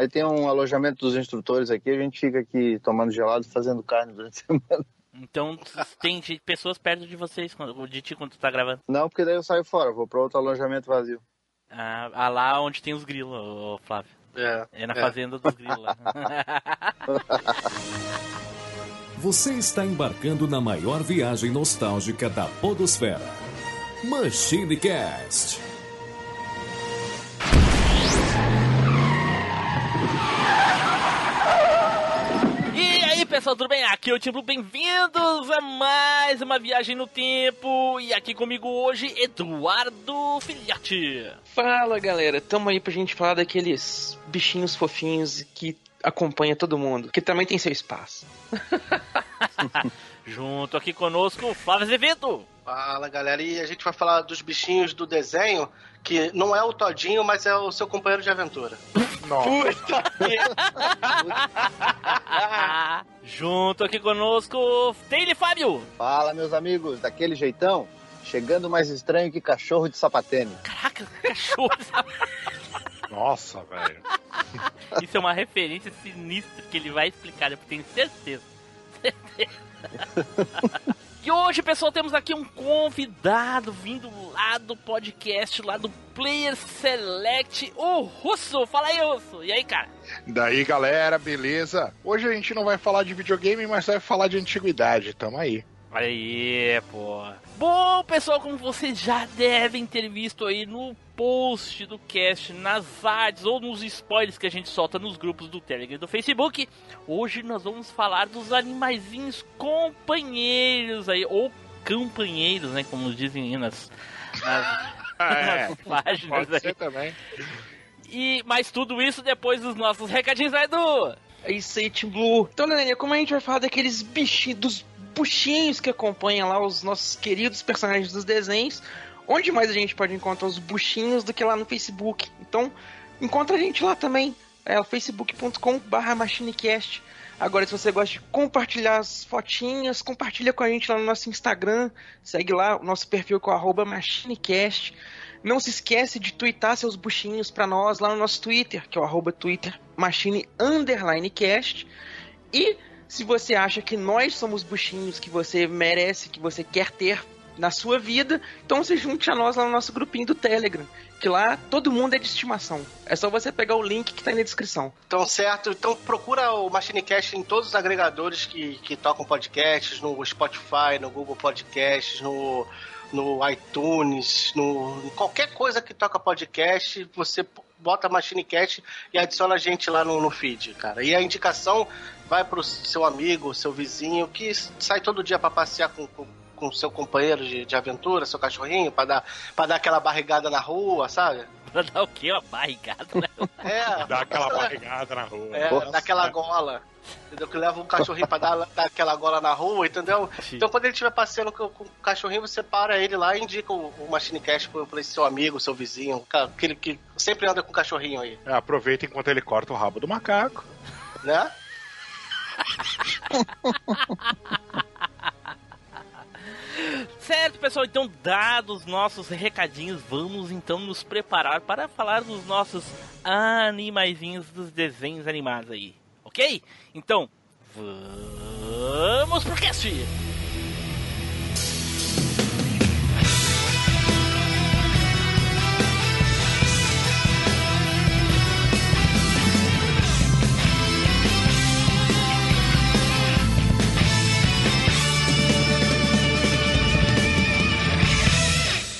Aí tem um alojamento dos instrutores aqui, a gente fica aqui tomando gelado, fazendo carne durante a semana. Então tem pessoas perto de vocês, de ti quando tu tá gravando? Não, porque daí eu saio fora, vou para outro alojamento vazio. Ah, ah, lá onde tem os grilos, Flávio. É. É na é. fazenda dos grilos. Você está embarcando na maior viagem nostálgica da Podosfera. Machine Cast. Pessoal, tudo bem? Aqui é o Tipo, bem-vindos a mais uma viagem no tempo. E aqui comigo hoje, Eduardo Filhote. Fala galera, tamo aí pra gente falar daqueles bichinhos fofinhos que acompanha todo mundo, que também tem seu espaço. Junto aqui conosco, Flávio Azevedo. Fala galera, e a gente vai falar dos bichinhos do desenho, que não é o Todinho, mas é o seu companheiro de aventura. Nossa! Junto aqui conosco, Taylor Fábio. Fala, meus amigos, daquele jeitão, chegando mais estranho que cachorro de sapatênis. Caraca, cachorro de sapatênis. Nossa, velho. Isso é uma referência sinistra que ele vai explicar, eu tenho certeza. Certeza. E hoje, pessoal, temos aqui um convidado vindo lá do podcast, lá do Player Select, o Russo. Fala aí, Russo. E aí, cara? Daí, galera, beleza? Hoje a gente não vai falar de videogame, mas vai falar de antiguidade. Tamo aí. Aí, pô. Bom, pessoal, como vocês já devem ter visto aí no post do cast, nas artes ou nos spoilers que a gente solta nos grupos do Telegram e do Facebook, hoje nós vamos falar dos animaizinhos companheiros aí, ou campanheiros, né, como dizem nas, nas, é, nas páginas pode aí. também. E, mas tudo isso depois dos nossos recadinhos aí do... É isso aí, Team Blue. Então, Neninha, como a gente vai falar daqueles bichinhos, dos buchinhos que acompanham lá os nossos queridos personagens dos desenhos. Onde mais a gente pode encontrar os buchinhos do que lá no Facebook? Então, encontra a gente lá também. É facebook.com.br machinecast. Agora, se você gosta de compartilhar as fotinhas, compartilha com a gente lá no nosso Instagram. Segue lá o nosso perfil com arroba machinecast. Não se esquece de twittar seus buchinhos para nós lá no nosso Twitter, que é o arroba Twitter machine underline cast. E se você acha que nós somos buchinhos que você merece, que você quer ter na sua vida, então se junte a nós lá no nosso grupinho do Telegram. Que lá todo mundo é de estimação. É só você pegar o link que tá aí na descrição. Então, certo. Então procura o MachineCast em todos os agregadores que, que tocam podcasts, no Spotify, no Google Podcasts, no, no iTunes, no em qualquer coisa que toca podcast, você bota MachineCast e adiciona a gente lá no, no feed, cara. E a indicação vai pro seu amigo, seu vizinho, que sai todo dia para passear com, com, com seu companheiro de, de aventura, seu cachorrinho, para dar, dar aquela barrigada na rua, sabe? Pra dar o quê? Uma barrigada na rua? É. Dar aquela barrigada na rua. É, dar aquela gola. Entendeu? Que leva um cachorrinho pra dar, dar aquela gola na rua, entendeu? Sim. Então quando ele estiver passeando com, com, o cachorrinho, você para ele lá e indica o, o Machine Cash pra, pra esse seu amigo, seu vizinho, aquele que sempre anda com o cachorrinho aí. É, aproveita enquanto ele corta o rabo do macaco. Né? certo, pessoal, então dados nossos recadinhos, vamos então nos preparar para falar dos nossos animaizinhos dos desenhos animados aí, ok? Então, vamos pro cast!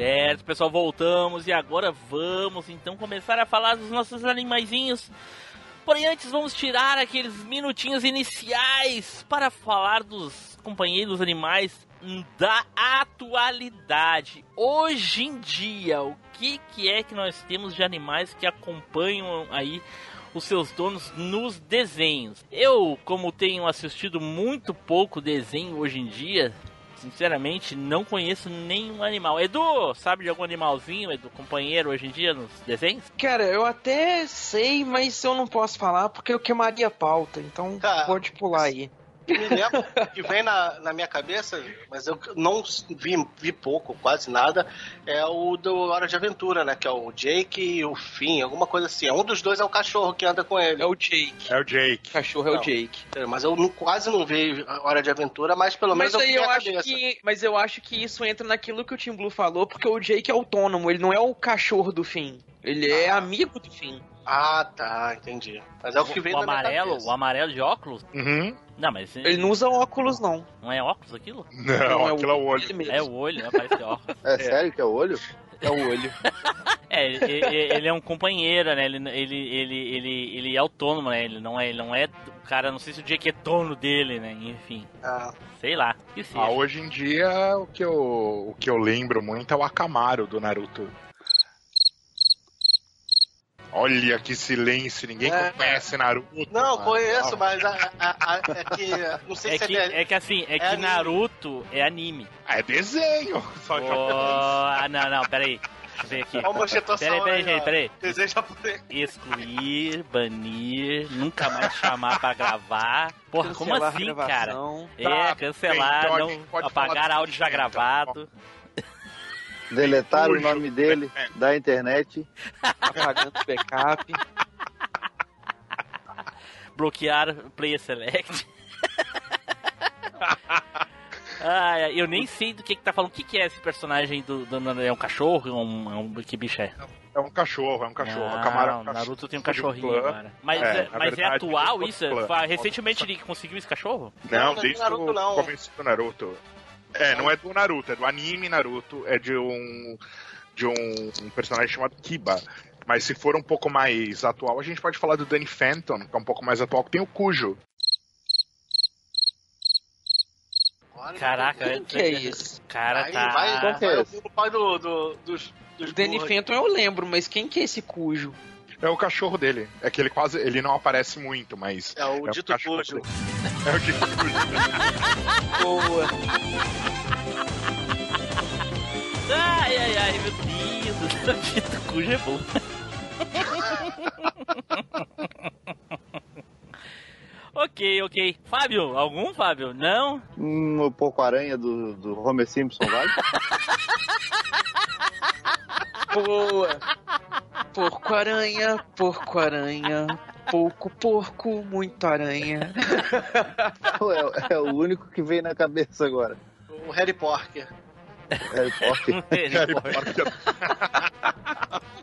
Certo, pessoal, voltamos e agora vamos então começar a falar dos nossos animaizinhos. Porém, antes vamos tirar aqueles minutinhos iniciais para falar dos companheiros animais da atualidade. Hoje em dia, o que, que é que nós temos de animais que acompanham aí os seus donos nos desenhos? Eu, como tenho assistido muito pouco desenho hoje em dia, sinceramente não conheço nenhum animal. Edu, sabe de algum animalzinho, Edu, companheiro hoje em dia nos desenhos? Cara, eu até sei, mas eu não posso falar porque eu queimaria a pauta, então Tá. pode pular aí. Me lembro que vem na, na minha cabeça, mas eu não vi, vi pouco, quase nada, é o do Hora de Aventura, né? Que é o Jake e o Finn, alguma coisa assim. Um dos dois é o cachorro que anda com ele. É o Jake. É o Jake. O cachorro é Não. o Jake. Mas eu não- quase não vi Hora de Aventura, mas pelo menos Mas eu aí vi eu na acho cabeça. que. Mas eu acho que isso entra naquilo que o Tim Blue falou, porque o Jake é autônomo, ele não é o cachorro do fim. Ele é amigo do fim. Ah, tá, entendi. Mas é o que vem o amarelo, o amarelo de óculos? Uhum. Não, mas Ele não usa óculos, não. não é óculos aquilo? Não, Não, é aquilo é o olho. É o olho, né? Parece óculos. É, sério que é o olho? É o olho. É, ele, ele- é um companheiro, né? Ele, ele, ele, ele, ele é autônomo, né? Ele não é, ele não é o cara, não sei se o Jake é dono dele, né? Enfim, Ah, sei lá. Que. Ah, hoje em dia, o que, eu, o que eu lembro muito é o Akamaru do Naruto. Olha que silêncio, ninguém É. conhece Naruto. Não, mano. conheço, mas a, a- a- é que. Não sei É se que, é. é que assim, é é que anime. Naruto é anime. Ah, é desenho. Só Oh, japonês. ah, não, não, peraí. Deixa eu ver aqui. Olha o mojetoção Peraí, peraí, aí, gente, peraí. Desenho japonês. Excluir, banir, nunca mais chamar pra gravar. Porra, como Cancelar a assim, cara? É, Tá, cancelar, bem, então a não apagar áudio já então. Gravado. Deletar o nome dele da internet. Apagando o backup. bloquear Player Select. Ai, eu nem sei do que que tá falando. O que, que é esse personagem do, do- É um cachorro? É um, é um- que bicho é? É um cachorro, é um cachorro. Ah, Akamaru é um cachorro. Naruto tem um cachorrinho agora. Mas É, é, mas é verdade, atual outro isso? Recentemente ele conseguiu esse cachorro? Não, Não, é desde Naruto, o não. começo do Naruto. É, não é do Naruto, é do anime Naruto, é de um de um, um personagem chamado Kiba. Mas se for um pouco mais atual, a gente pode falar do Danny Phantom, que é um pouco mais atual, que tem o Cujo. Caraca, Quem que é isso? Cara, Aí tá. vai, é vai ouvir o pai do, do, dos, dos O Danny. Fenton eu lembro, mas quem que é esse cujo? É o cachorro dele. É que ele quase. Ele não aparece muito, mas. É o dito cachorro cujo. É o dito cujo. Boa. Ai, ai, ai, meu Deus do céu, dito cujo é bom. ok, ok. Fábio, algum, Fábio? Não? Hum, o Porco-Aranha do, do Homer Simpson, vale? Boa. Porco-aranha, porco-aranha. Pouco porco, muito aranha. é, é o único que veio na cabeça agora. O Harry Porker. Harry Potter. Harry Potter.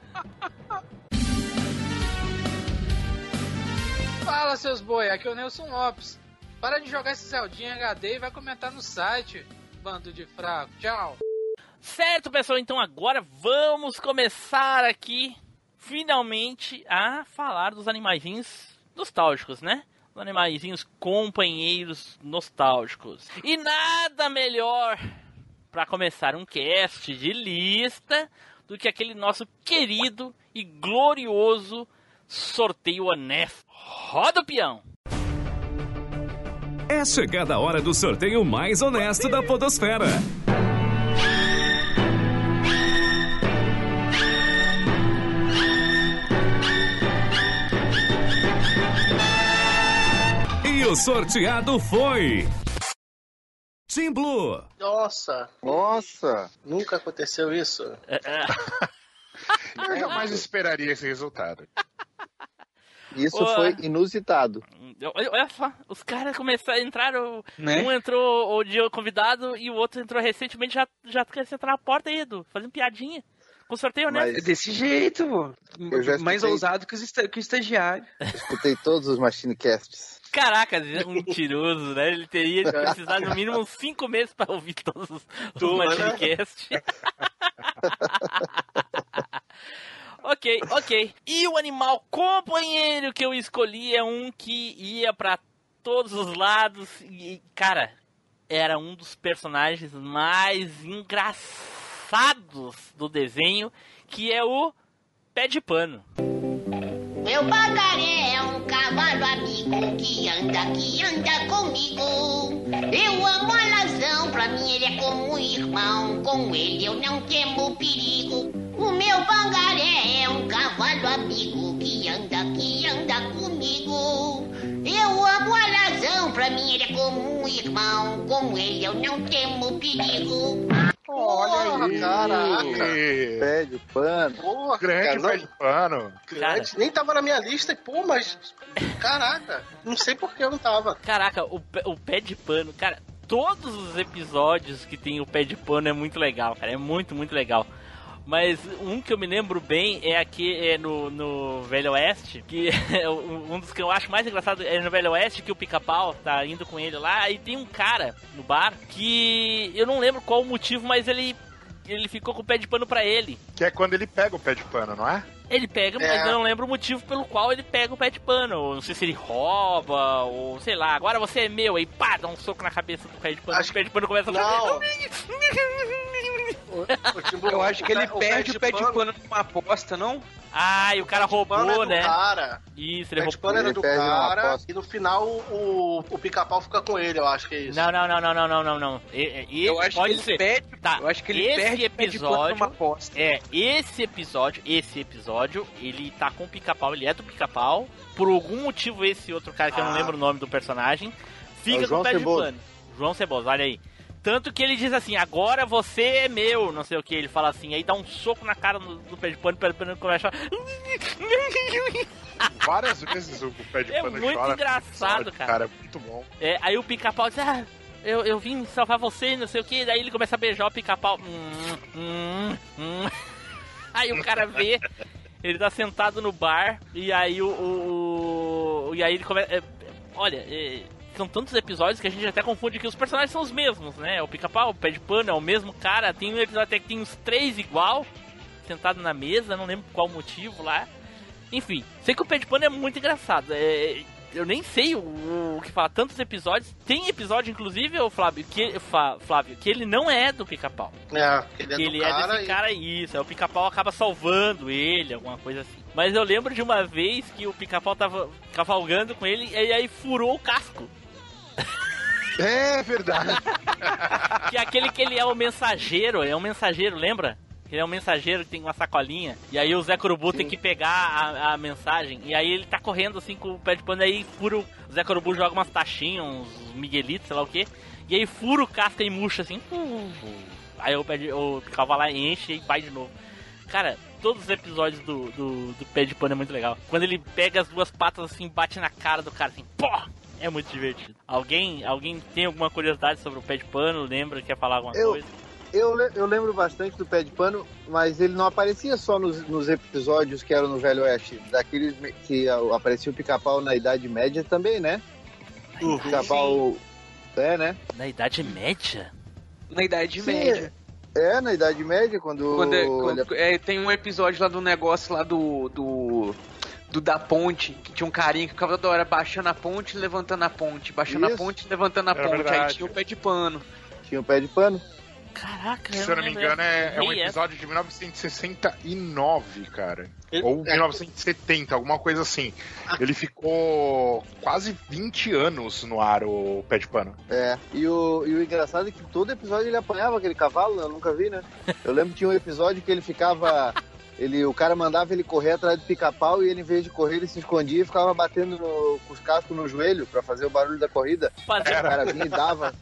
Fala seus boi, aqui é o Nelson Lopes. Para de jogar esse Zeldinha HD e vai comentar no site. Bando de fraco. Tchau. Certo, pessoal, então agora vamos começar aqui, finalmente, a falar dos animaizinhos nostálgicos, né? Os animaizinhos companheiros nostálgicos. E nada melhor para começar um cast de lista do que aquele nosso querido e glorioso sorteio honesto. Roda o peão! É chegada a hora do sorteio mais honesto da Podosfera. O sorteado foi. Team Blue. Nossa, Nossa! nunca aconteceu isso. É, é, Eu jamais esperaria esse resultado. Isso Ô, foi inusitado. Olha só, os caras começaram, entraram. Né? Um entrou o dia convidado e o outro entrou recentemente, já, já quer entrar na porta aí, Edu, fazendo piadinha. Com sorteio Mas- honesto. É desse jeito. Eu Mais escutei. ousado que, os que o estagiário. Escutei todos os Machinecasts. Caraca, um mentiroso, né? Ele teria de precisar no mínimo uns 5 meses pra ouvir todos os, Tudo, né? Ok, ok. E o animal companheiro que eu escolhi é um que ia pra todos os lados e, cara, era um dos personagens mais engraçados do desenho, que é o Pé de Pano. Meu pagaré é um cavalo amigo que anda, que anda comigo. Eu amo a razão, pra mim ele é como um irmão. Com ele eu não temo perigo. O meu pangaré é um cavalo amigo que anda, que anda comigo. Eu amo a razão, pra mim ele é como um irmão. Com ele eu não temo perigo. Olha aí, caraca. Pé de pano. Porra, Grande cara, não- pé de pano. grande. Nem tava na minha lista, e, pô, mas. Caraca, não sei por que eu não tava. Caraca, o, pé- o Pé de Pano, cara, todos os episódios que tem o Pé de Pano é muito legal, cara, é muito, muito legal. Mas um que eu me lembro bem é aqui é no, no Velho Oeste, que é um dos que eu acho mais engraçado é no Velho Oeste, que o pica-pau tá indo com ele lá, e tem um cara no bar que eu não lembro qual o motivo, mas ele, ele ficou com o pé de pano pra ele. Que é quando ele pega o pé de pano, não é? Ele pega, mas É. eu não lembro o motivo pelo qual ele pega o pé de pano. Não sei se ele rouba, ou sei lá, agora você é meu, aí pá, dá um soco na cabeça do pé de pano. Acho O pé de pano começa a fazer. O Timbu- Eu acho que ele o perde o pé de pano numa aposta, não? Ah, e o cara pano é roubou, do né? Cara. Isso, O ele pé de roubou. pano era Ele do cara e no final o, o pica-pau fica com ele, eu acho que é isso. Não, não, não, não, não, não, não, não. Eu acho pode que ele ser. perde. Tá, Eu acho que ele esse perde o pé de pano episódio- numa aposta. É, esse episódio, esse episódio, ele tá com o pica-pau, ele é do pica-pau. Por algum motivo, esse outro cara que eu não Ah. lembro o nome do personagem, É fica o com João o pé Ceboso. de pano. João Ceboso, olha aí. Tanto que ele diz assim, agora você é meu, não sei o que, ele fala assim, aí dá um soco na cara do, do pé de pano, o pé de pano começa a chorar. Várias vezes o pé de É pano muito chora. engraçado, cara. Cara, é muito bom. É, aí o pica-pau diz, ah, eu, eu vim salvar você, não sei o que, daí ele começa a beijar o pica-pau. Hum, hum, hum. Aí o cara vê, ele tá sentado no bar, e aí o. o- o- e aí ele começa. é, olha, é, são tantos episódios que a gente até confunde que os personagens são os mesmos, né? O pica-pau, o pé de pano, é o mesmo cara. Tem um episódio até que tem uns três igual, sentado na mesa, não lembro qual motivo lá. Enfim, sei que o pé de pano é muito engraçado. É, eu nem sei o, o que falar, tantos episódios. Tem episódio, inclusive, o Flávio, que, Flávio, que ele não é do pica-pau. É, ele é Que do ele é cara desse e- cara, isso. Aí o pica-pau acaba salvando ele, alguma coisa assim. Mas eu lembro de uma vez que o pica-pau tava cavalgando com ele e aí furou o casco. É verdade. Que é aquele que ele é o mensageiro, é um mensageiro, lembra? Ele é um mensageiro que tem uma sacolinha. E aí o Zé Corubu tem que pegar a, a mensagem. E aí ele tá correndo assim com o pé de pano. Aí fura o, o Zé Corubu joga umas taxinhas, uns miguelitos, sei lá o que. E aí fura o casca e murcha assim. Aí o, pé de, o pica vai lá, enche e vai de novo. Cara, todos os episódios do, do, do pé de pano é muito legal. Quando ele pega as duas patas assim, bate na cara do cara assim, pô! É muito divertido. Alguém, alguém tem alguma curiosidade sobre o pé de pano? Lembra? Quer falar alguma Eu- coisa? Eu, eu lembro bastante do Pé de Pano, mas ele não aparecia só nos, nos episódios que eram no Velho Oeste. Daqueles que aparecia o pica-pau na Idade Média também, né? Uhum. O pica-pau. É, né? Na Idade Média? Na Idade Sim, Média. É, na Idade Média, quando. Quando, é- ele- quando- é, tem um episódio lá do negócio lá do. do. Do da ponte, que tinha um carinha que ficava toda hora baixando a ponte e levantando a ponte, baixando a Isso. ponte e levantando a É ponte. Aí verdade. tinha o pé de pano. Tinha o Pé de Pano. Caraca, Se eu não me engano, é, é um episódio de 1969, cara. Ele- Ou é- 1970, alguma coisa assim. Ele ficou quase 20 anos no ar, o pé de pano. É. E o, e o engraçado é que todo episódio ele apanhava aquele cavalo, eu nunca vi, né? Eu lembro que tinha um episódio que ele ficava. Ele, o cara mandava ele correr atrás do pica-pau e ele, em vez de correr, ele se escondia e ficava batendo no- com os cascos no joelho pra fazer o barulho da corrida. Fazer- O cara vinha e dava,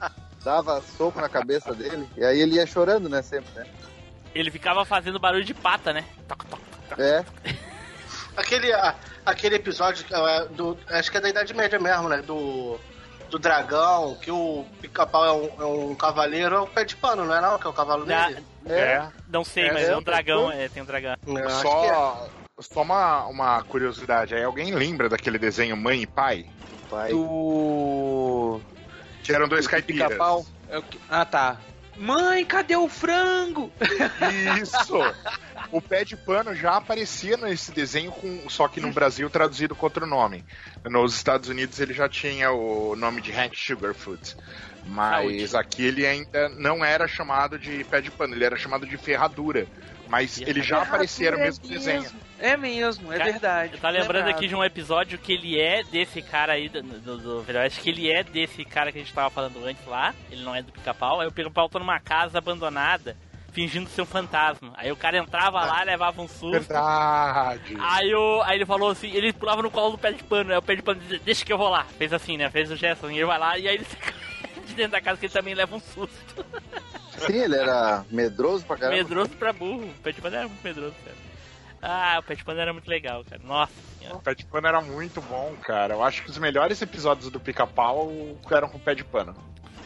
dava soco na cabeça dele. E aí ele ia chorando, né? Sempre, né? Ele ficava fazendo barulho de pata, né? Toc, toc, toc. É. Aquele, a- aquele episódio é, do. Acho que é da Idade Média mesmo, né? Do. Do dragão, que o pica-pau é um, é um cavaleiro, é o pé de pano, não é não? Que é o cavalo Na- dele? É. Não sei, É, mas é, é um dragão, é, tem um dragão. É. Só, só uma, uma curiosidade aí. Alguém lembra daquele desenho Mãe e Pai? Pai. Do. Que eram dois do caipiras. pica-pau. É Ah, tá. Mãe, cadê o frango? Isso! O pé de pano já aparecia nesse desenho, com, só que no Brasil traduzido com outro nome. Nos Estados Unidos ele já tinha o nome de Hank Sugarfoot. Mas Saúde. aqui ele ainda não era chamado de pé de pano, ele era chamado de ferradura. Mas ele já aparecia no mesmo desenho. É mesmo, é Cara, verdade. Eu tava lembrando aqui de um episódio que ele é desse cara aí do, do, do Velho que ele é desse cara que a gente tava falando antes lá. Ele não é do pica-pau. Aí o pica-pau tá numa casa abandonada, fingindo ser um fantasma. Aí o cara entrava lá, levava um susto. Verdade. Aí, o, aí ele falou assim, ele pulava no colo do pé de pano, aí o pé de pano dizia, deixa que eu vou lá. Fez assim, né? Fez o gesto, assim, ele vai lá e aí ele fica de dentro da casa que ele também leva um susto. Sim, ele era medroso pra caramba. Medroso pra burro. O pé de pano era muito medroso, cara. Ah, o pé de pano era muito legal, cara. Nossa senhora. O pé de pano era muito bom, cara. Eu acho que os melhores episódios do pica-pau eram com o pé de pano.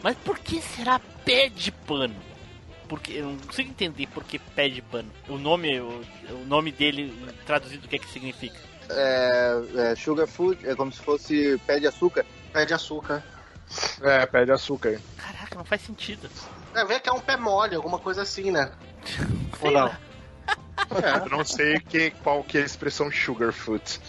Mas por que será pé de pano? Porque eu não consigo entender por que pé de pano. O nome, o, o nome dele traduzido o que é que significa? É, é, sugar food é como se fosse pé de açúcar. Pé de açúcar. É, pé de açúcar. Caraca, não faz sentido. É ver que é um pé mole, alguma coisa assim, né? Ou não? lá. Eu não sei que, qual que é a expressão sugarfoot.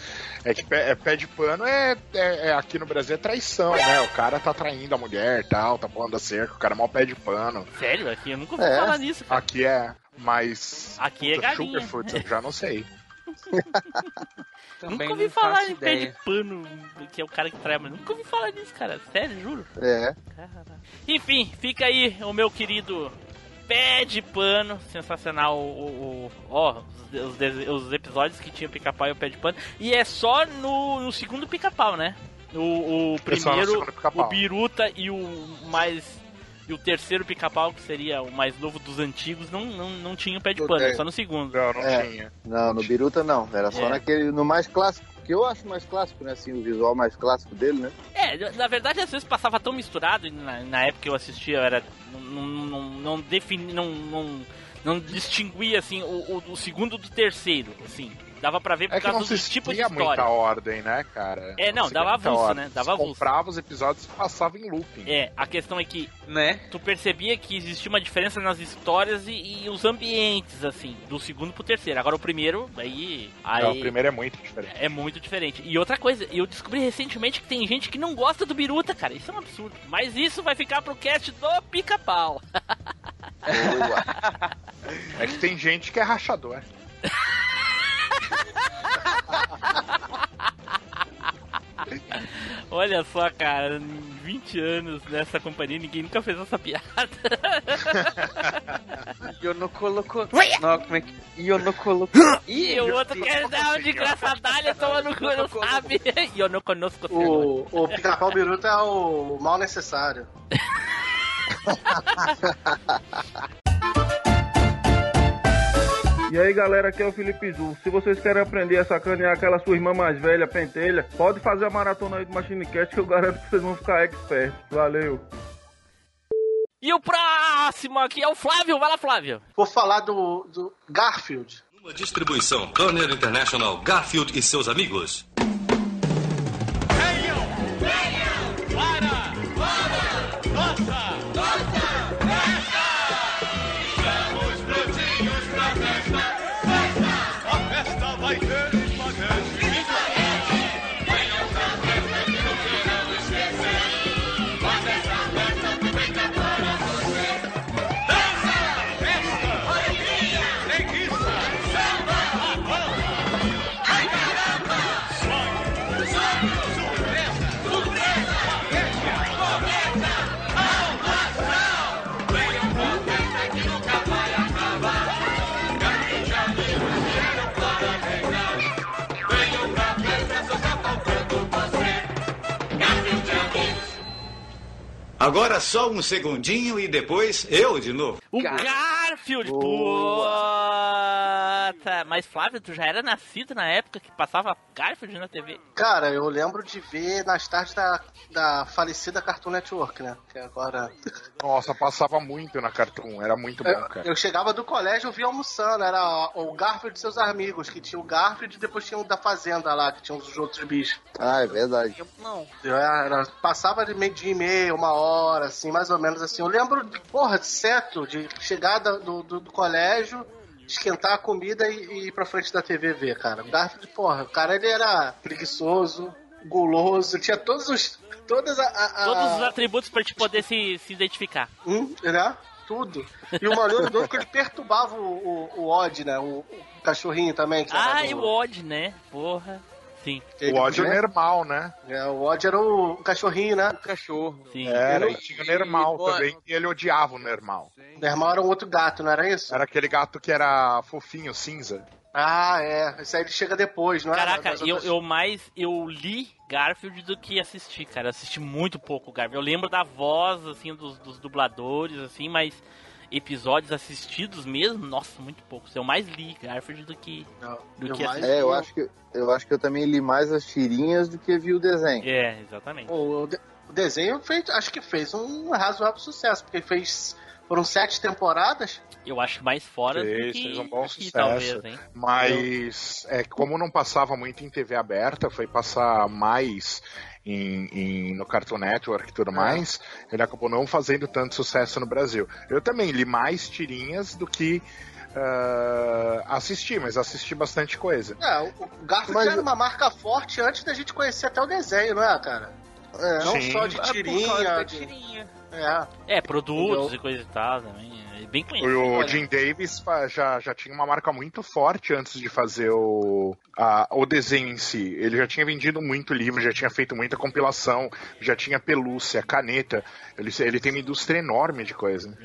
É que pé, é, pé de pano é, é- é- aqui no Brasil é traição, né? O cara tá traindo a mulher tal, tá pulando a cerca, o cara é mal pé de pano. Sério, aqui eu nunca ouvi É. falar nisso, cara. Aqui é, mas. Aqui é galinha. Sugarfoot, eu já não sei. Também nunca não ouvi falar em pé de pano, que é o cara que trai, mas nunca ouvi falar nisso, cara. Sério, juro. É. Caraca. Enfim, fica aí o meu querido pé de pano, sensacional. O, o- ó, os, os episódios que tinha o pica-pau e o pé de pano. E é só no, no segundo pica-pau, né? O, o É primeiro, o Biruta e o mais. E o terceiro pica-pau, que seria o mais novo dos antigos, não, não, não tinha o pé de pano, tem. só no segundo. Não, não É. tinha. Não, no Biruta não. Era só É. naquele. No mais clássico. Que eu acho mais clássico, né? Assim, o visual mais clássico dele, né? É, na verdade às vezes passava tão misturado, na, na época que eu assistia eu era. Não, não, não, defini. não, não, não distinguia assim o, o, o segundo do terceiro, assim. Dava pra ver por É causa não dos tipos de tinha muita história. ordem, né, cara? É, não, se dava avulso, né? Dava Você avulso. comprava os episódios e passava em looping. É, a questão é que Né? tu percebia que existia uma diferença nas histórias e, e os ambientes, assim, do segundo pro terceiro. Agora o primeiro, aí. aí Não, o primeiro é muito diferente. É muito diferente. E outra coisa, eu descobri recentemente que tem gente que não gosta do Biruta, cara. Isso é um absurdo. Mas isso vai ficar pro cast do pica-pau. Boa. É que tem gente que é rachador. Olha só, cara, em 20 anos nessa companhia, ninguém nunca fez essa piada. E eu não colocou. Não, como é que. E eu não colocou. E o outro quer dar um de engraçadalha, toma no cu, não sabe. E eu não conosco. O, o pica-pau biruta é o mal necessário. E aí galera, aqui é o Felipe Zu. Se vocês querem aprender a sacanear aquela sua irmã mais velha, pentelha, pode fazer a maratona aí do Machine Cast que eu garanto que vocês vão ficar expert. Valeu! E o próximo aqui é o Flávio. Vai lá, Flávio. Vou falar do, do Garfield. Uma distribuição Turner International, Garfield e seus amigos. Agora só um segundinho e depois eu de novo. O Gar- Garfield. Tá. Mas Flávio, tu já era nascido na época que passava Garfield na TV? Cara, eu lembro de ver nas tardes da, da falecida Cartoon Network, né? Que agora. Nossa, passava muito na Cartoon, era muito bom, Eu, cara. eu chegava do colégio e via almoçando. Era o Garfield e seus amigos, que tinha o Garfield e depois tinha o da Fazenda lá, que tinha os outros bichos. Ah, é verdade. Não. Eu era- passava de meio dia e meia, uma hora, assim, mais ou menos assim. Eu lembro, porra, certo, de chegar da- do, do, do colégio, esquentar a comida e, e ir pra frente da TV ver, cara. O Garfield, porra, o cara ele era preguiçoso, guloso, tinha todos os. Todas a. a- a- Todos os atributos pra te poder se, se identificar. Hum, né? Tudo. E o maneiro do outro que ele perturbava o, o, o Odd, né? O, o cachorrinho também. Que Ah, e do- o Odd, né? Porra. Sim. O ódio né? normal, né? É, o Odd era o cachorrinho, né? O cachorro. Sim. Era, Eu- e tinha o normal e- também, e ele odiava o normal. O irmão era um outro gato, não era isso? Era aquele gato que era fofinho, cinza. Ah, é. Esse aí ele chega depois, não é? Caraca, eu, eu mais. Eu li Garfield do que assisti, cara. Eu assisti muito pouco Garfield. Eu lembro da voz, assim, dos, dos dubladores, assim, mas episódios assistidos mesmo, nossa, muito poucos. Eu mais li Garfield do que. Não, do eu que mais- assisti. É, eu acho que eu acho que eu também li mais as tirinhas do que vi o desenho. É, exatamente. O, o de- o desenho fez, acho que fez um razoável sucesso, porque fez. Foram sete temporadas. Eu acho mais fora do Fez, que fez um bom sucesso. talvez, hein? Mas é, como não passava muito em TV aberta, foi passar mais em, em- no Cartoon Network e tudo mais, ele acabou não fazendo tanto sucesso no Brasil. Eu também li mais tirinhas do que ah, assisti, mas assisti bastante coisa. É, o, Garfield Mas- era uma marca forte antes da gente conhecer até o desenho, não é, cara? É, Não Sim. só de por causa tirinha. da de- tirinha. É. É, produtos Eu- e coisa e tal também. É bem conhecido. O olha. Jim Davis já, já tinha uma marca muito forte antes de fazer o, a- o desenho em si. Ele já tinha vendido muito livro, já tinha feito muita compilação, já tinha pelúcia, caneta. Ele, ele tem uma indústria enorme de coisa.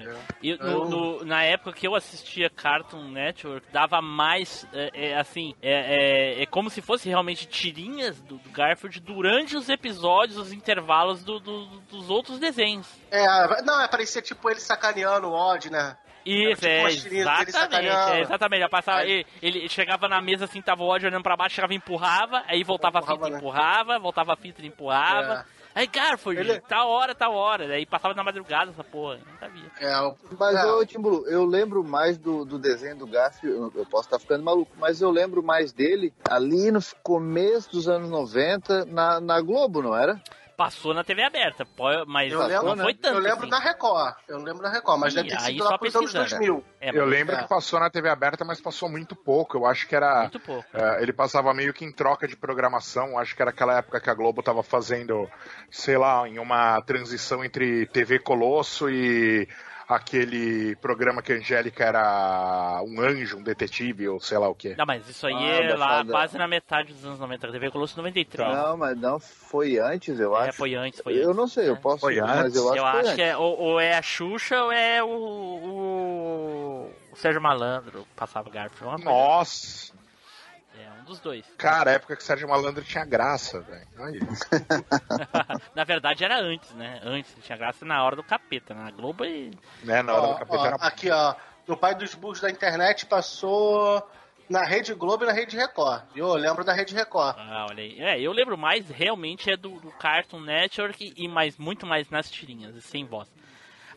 E no- no- na época que eu assistia Cartoon Network, dava mais, é, é, assim, é, é- é como se fosse realmente tirinhas do, do Garfield durante os episódios, os intervalos do- do- dos outros desenhos. É, não, é parecia tipo ele sacaneando o Odd, né? Isso, tipo é, umas tirinhas dele exatamente, sacaneando. é, exatamente. Eu passava, Aí- ele, ele chegava na mesa assim, tava o ódio olhando pra baixo, chegava e empurrava, aí voltava a fita e né? empurrava, voltava a fita e empurrava. Aí, Garfield, Ele- tal hora, tal hora. Aí passava na madrugada essa porra, eu não sabia. É, Mas, é, ô eu lembro mais do, do desenho do Garfield, eu- eu posso estar ficando maluco, mas eu lembro mais dele ali no começo dos anos 90, na, na Globo, não era? Passou na TV aberta, mas eu não lembro, foi tanto. eu lembro assim. da Record. Eu lembro da Record, mas Ih, deve ter aí sido só lá pros anos pesquisando. 2000. É, Eu lembro é. que passou na TV aberta, mas passou muito pouco. Eu acho que era. muito pouco. É, ele passava meio que em troca de programação. Acho que era aquela época que a Globo tava fazendo, sei lá, em uma transição entre TV Colosso e aquele programa que a Angélica era um anjo, um detetive, ou sei lá o que. Não, mas isso aí Ah, é lá baixada. quase na metade dos anos 90. A TV Colosso 93. Não, mas não foi antes, eu É, acho. foi antes, foi eu antes. não sei, eu É. posso, Foi mas antes? eu acho, Eu acho antes. que é ou, ou é a Xuxa ou é o, o, Sérgio Malandro que passava Garfield. Coisa- Nossa! Dos dois. Cara, a época que Sérgio Malandro tinha graça, velho. Olha isso. na verdade era antes, né? Antes, tinha graça na hora do capeta. Na Globo e. Né, na hora Ó, do capeta ó, era Aqui, ó. No Pai dos Burros da internet passou na Rede Globo e na Rede Record. Eu lembro da Rede Record. Ah, olha aí. É, eu lembro mais realmente é do, do Cartoon Network e mais, muito mais nas tirinhas, sem voz.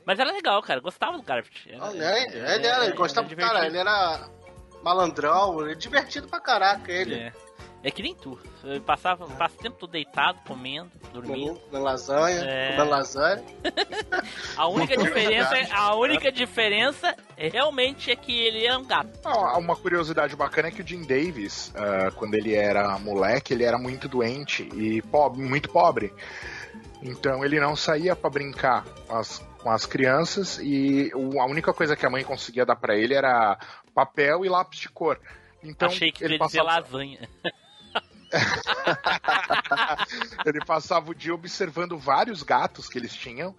Mas era legal, cara. Gostava do Garfield. Era- Olha, ele, ele, era, ele gostava, era cara, ele era malandrão, ele é divertido pra caraca, ele. É. É que nem tu. Eu passava, passa o tempo todo deitado, comendo, dormindo. Comendo lasanha, É. comendo lasanha. A única diferença, é- a única diferença realmente é que ele é um gato. Ah, Uma curiosidade bacana é que o Jim Davis, ah, quando ele era moleque, ele era muito doente e pobre, muito pobre. Então ele não saía pra brincar com as, com as crianças e a única coisa que a mãe conseguia dar pra ele era papel e lápis de cor. Então Achei que ele ele passava, lasanha. ele passava o dia observando vários gatos que eles tinham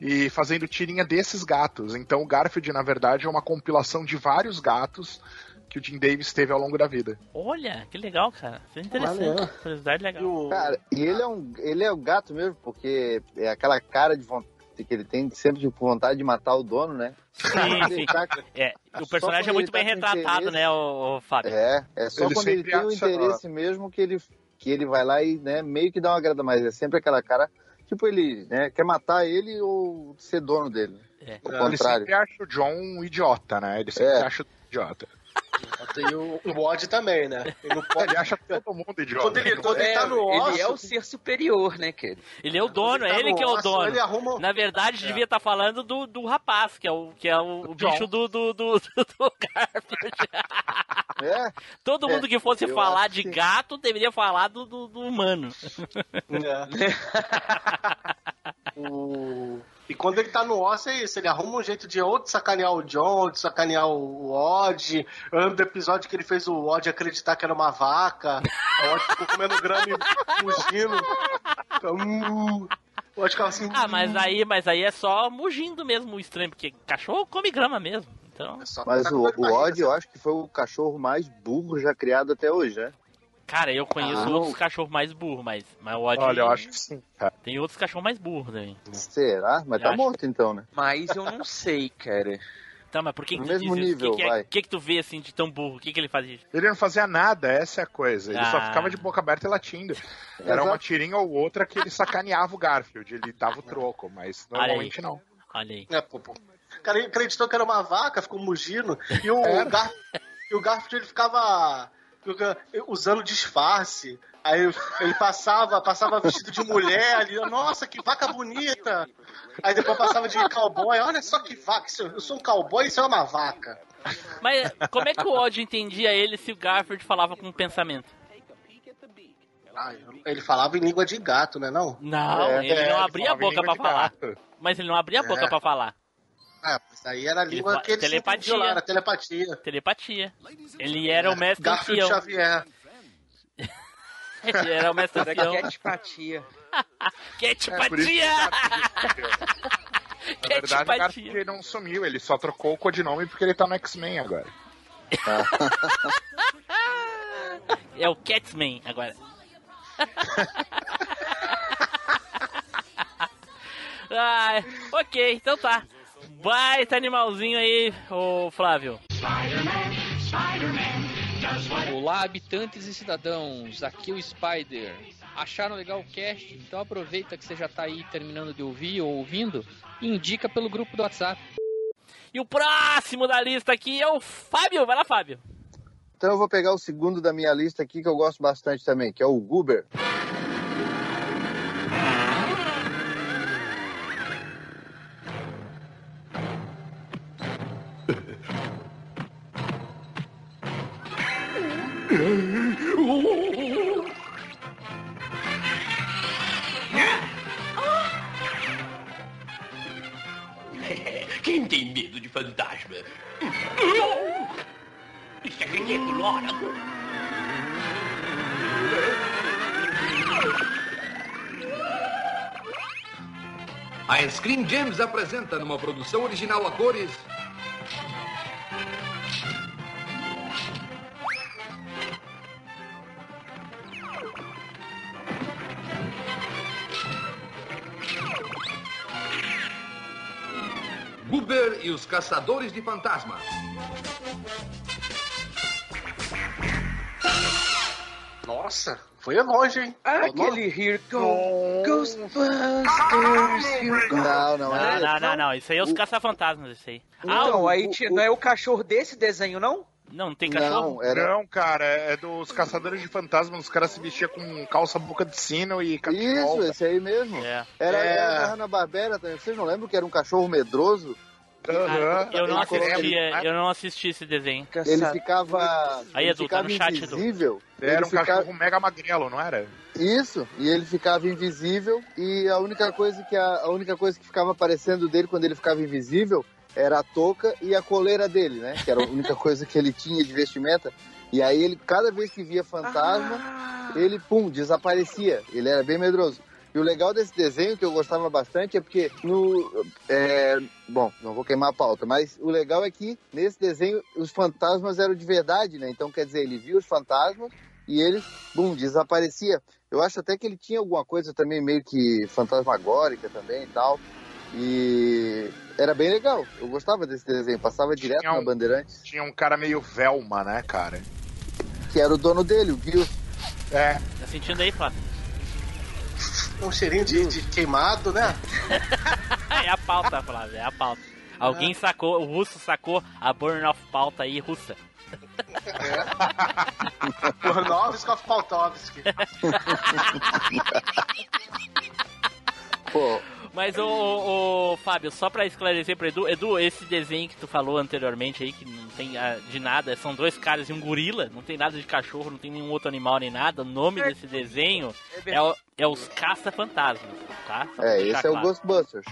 e fazendo tirinha desses gatos. Então o Garfield, na verdade, é uma compilação de vários gatos que o Jim Davis teve ao longo da vida. Olha, que legal, cara. Isso é interessante. Valeu. Curiosidade E legal. o- Cara, e ele é um ele é o gato mesmo, porque é aquela cara de vontade. Que ele tem sempre tipo, vontade de matar o dono, né? Sim, sim. É, o personagem é muito ele bem tá com retratado, interesse- né, o, Fábio? É, é só Ele quando ele tem o interesse mesmo que ele, que ele vai lá e né, meio que dá uma agrada mais. É sempre aquela cara, tipo, ele né, quer matar ele ou ser dono dele. É. O Ele contrário. sempre acha o John um idiota, né? Ele sempre É. acha o idiota. Tem o, o Odd também, né? Ele não pode. Ele acha todo mundo idiota. Quando ele, quando ele É, tá no ele osso, é o ser superior, né, cara? Ele é o dono, ele tá é ele que é o dono. ele arruma- Na verdade, devia estar falando do, do rapaz, que é o, que é o, o bicho do, do, do, do, do Garfield. É, Todo É, mundo que fosse eu falar de que- gato deveria falar do, do, do humano. O- E quando ele tá no osso é isso, ele arruma um jeito de ou de sacanear o John, ou de sacanear o Odd. Eu lembro do episódio que ele fez o Odd acreditar que era uma vaca. O Odd ficou comendo grama e fugindo. Hum. O Odd ficava assim. Ah, mas aí, mas aí é só mugindo mesmo o estranho, porque cachorro come grama mesmo. Então, É só mas o, o Odd eu acho que foi o cachorro mais burro já criado até hoje, né? Cara, eu conheço Ah. outros cachorros mais burros, mas, mas o Odd Olha, eu acho que sim, cara. tem outros cachorros mais burros também. Será? Mas Eu tá acho. morto então, né? Mas eu não sei, cara. Então, mas por que, que No tu mesmo diz isso? nível, O que, que, é- vai. que que tu vê assim de tão burro? O que, que ele fazia? Ele não fazia nada, essa é a coisa. Ele só Ah. ficava de boca aberta e latindo. Era uma Exato. tirinha ou outra que ele sacaneava o Garfield. Ele dava o troco, mas Olha aí. normalmente não. Olha aí. É, pô, pô. O cara acreditou que era uma vaca, ficou mugindo. E o, e o Garfield ele ficava usando disfarce. Aí ele passava, passava vestido de mulher ali, nossa, que vaca bonita. Aí depois passava de cowboy, olha só que vaca, eu sou um cowboy, isso é uma vaca. Mas como é que o Odd entendia ele se o Garfield falava com pensamento? Ah, ele falava em língua de gato, né não? Não, É, ele É, não ele abria a boca de falar. Mas ele não abria a boca É. pra falar. Ah, mas aí era a língua fa- que ele telepatia. era telepatia. Telepatia. Ele era o mestre Garfield ancião. Xavier. Ele era o mestre Era ancião. catpatia. É. Na verdade, o! Garfield não sumiu. Ele só trocou o codinome porque ele tá no X-Men agora. É o Catsman agora. Ai, ok, então tá. Baita animalzinho aí, ô Flávio. Olá, habitantes e cidadãos, aqui é o Spider. Acharam legal o cast? Então aproveita que você já tá aí terminando de ouvir ou ouvindo e indica pelo grupo do WhatsApp. E o próximo da lista aqui é o Fábio. Vai lá, Fábio. Então eu vou pegar o segundo da minha lista aqui que eu gosto bastante também, que é o Guber. Quem tem medo de fantasma? Isso é cloro. A Screen Gems apresenta numa produção original a cores. Caçadores de Fantasmas. Nossa, foi longe, hein? Aquele Here Go Ghostbusters, Here Go. Não, não, Não, é. não, não, não. Isso aí é os caça-fantasmas, isso aí. Ah, Então, o- aí não é o cachorro desse desenho, não? não, não tem cachorro? Não, era. Não, cara, é dos Caçadores de Fantasmas. Os caras se vestiam com calça boca de sino e Isso, cachecol. esse aí mesmo. É. Era, É. era da Hanna-Barbera também. Vocês não lembram que era um cachorro medroso? Eu não assistia, eu não assisti esse desenho. Ele ficava. Aí, ele Edu, tá no chat, Edu. invisível. Era um ficava- cachorro mega magrelo, não era? Isso, e ele ficava invisível e a única coisa que a, a única coisa que ficava aparecendo dele quando ele ficava invisível era a touca e a coleira dele, né? Que era a única coisa que ele tinha de vestimenta. E aí ele cada vez que via fantasma, Ah, ele pum, desaparecia. Ele era bem medroso. E o legal desse desenho que eu gostava bastante é porque no é, bom, não vou queimar a pauta, mas o legal é que nesse desenho os fantasmas eram de verdade, né? Então quer dizer, ele via os fantasmas e ele, bum, desaparecia. Eu acho até que ele tinha alguma coisa também meio que fantasmagórica também e tal. E era bem legal. Eu gostava desse desenho. Passava direto Tinha um- na Bandeirantes. Tinha um cara meio Velma, né, cara? Que era o dono dele, o Gil. É. Tá sentindo aí, Flávio? Um cheirinho de, de queimado, né? é a pauta, Flávio, é a pauta. Alguém sacou, o russo sacou a burn of pauta aí russa. Pornovskov Pautovski. Pô, Mas, ô, ô, ô, Fábio, só pra esclarecer pro Edu, Edu, esse desenho que tu falou anteriormente aí, que não tem ah, de nada, são dois caras e um gorila, não tem nada de cachorro, não tem nenhum outro animal nem nada. O nome desse desenho é, o- é os Caça-Fantasmas, tá? É, esse é o claro. Ghostbusters.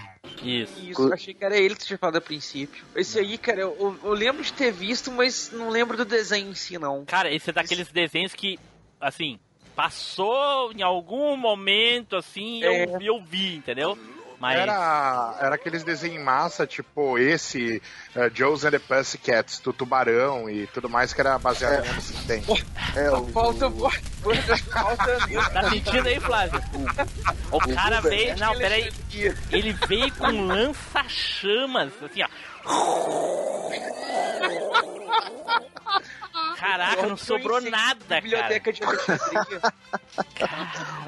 Isso. Isso, eu achei que era ele que você tinha falado a princípio. Esse aí, cara, eu, eu lembro de ter visto, mas não lembro do desenho em si, não. Cara, esse é daqueles desenhos que, assim, passou em algum momento, assim, eu, É. eu vi, entendeu? Mas. Era, era aqueles desenhos em massa, tipo esse, uh, Joe's and the Pussycats, do Tubarão e tudo mais, que era baseado em anos 70. É, o, Falta, falta mesmo. Tá sentindo aí, Flávio? O cara Uber, veio. Não, peraí. Ele veio com lança-chamas, assim, ó. Caraca, não sobrou nada, cara. Biblioteca de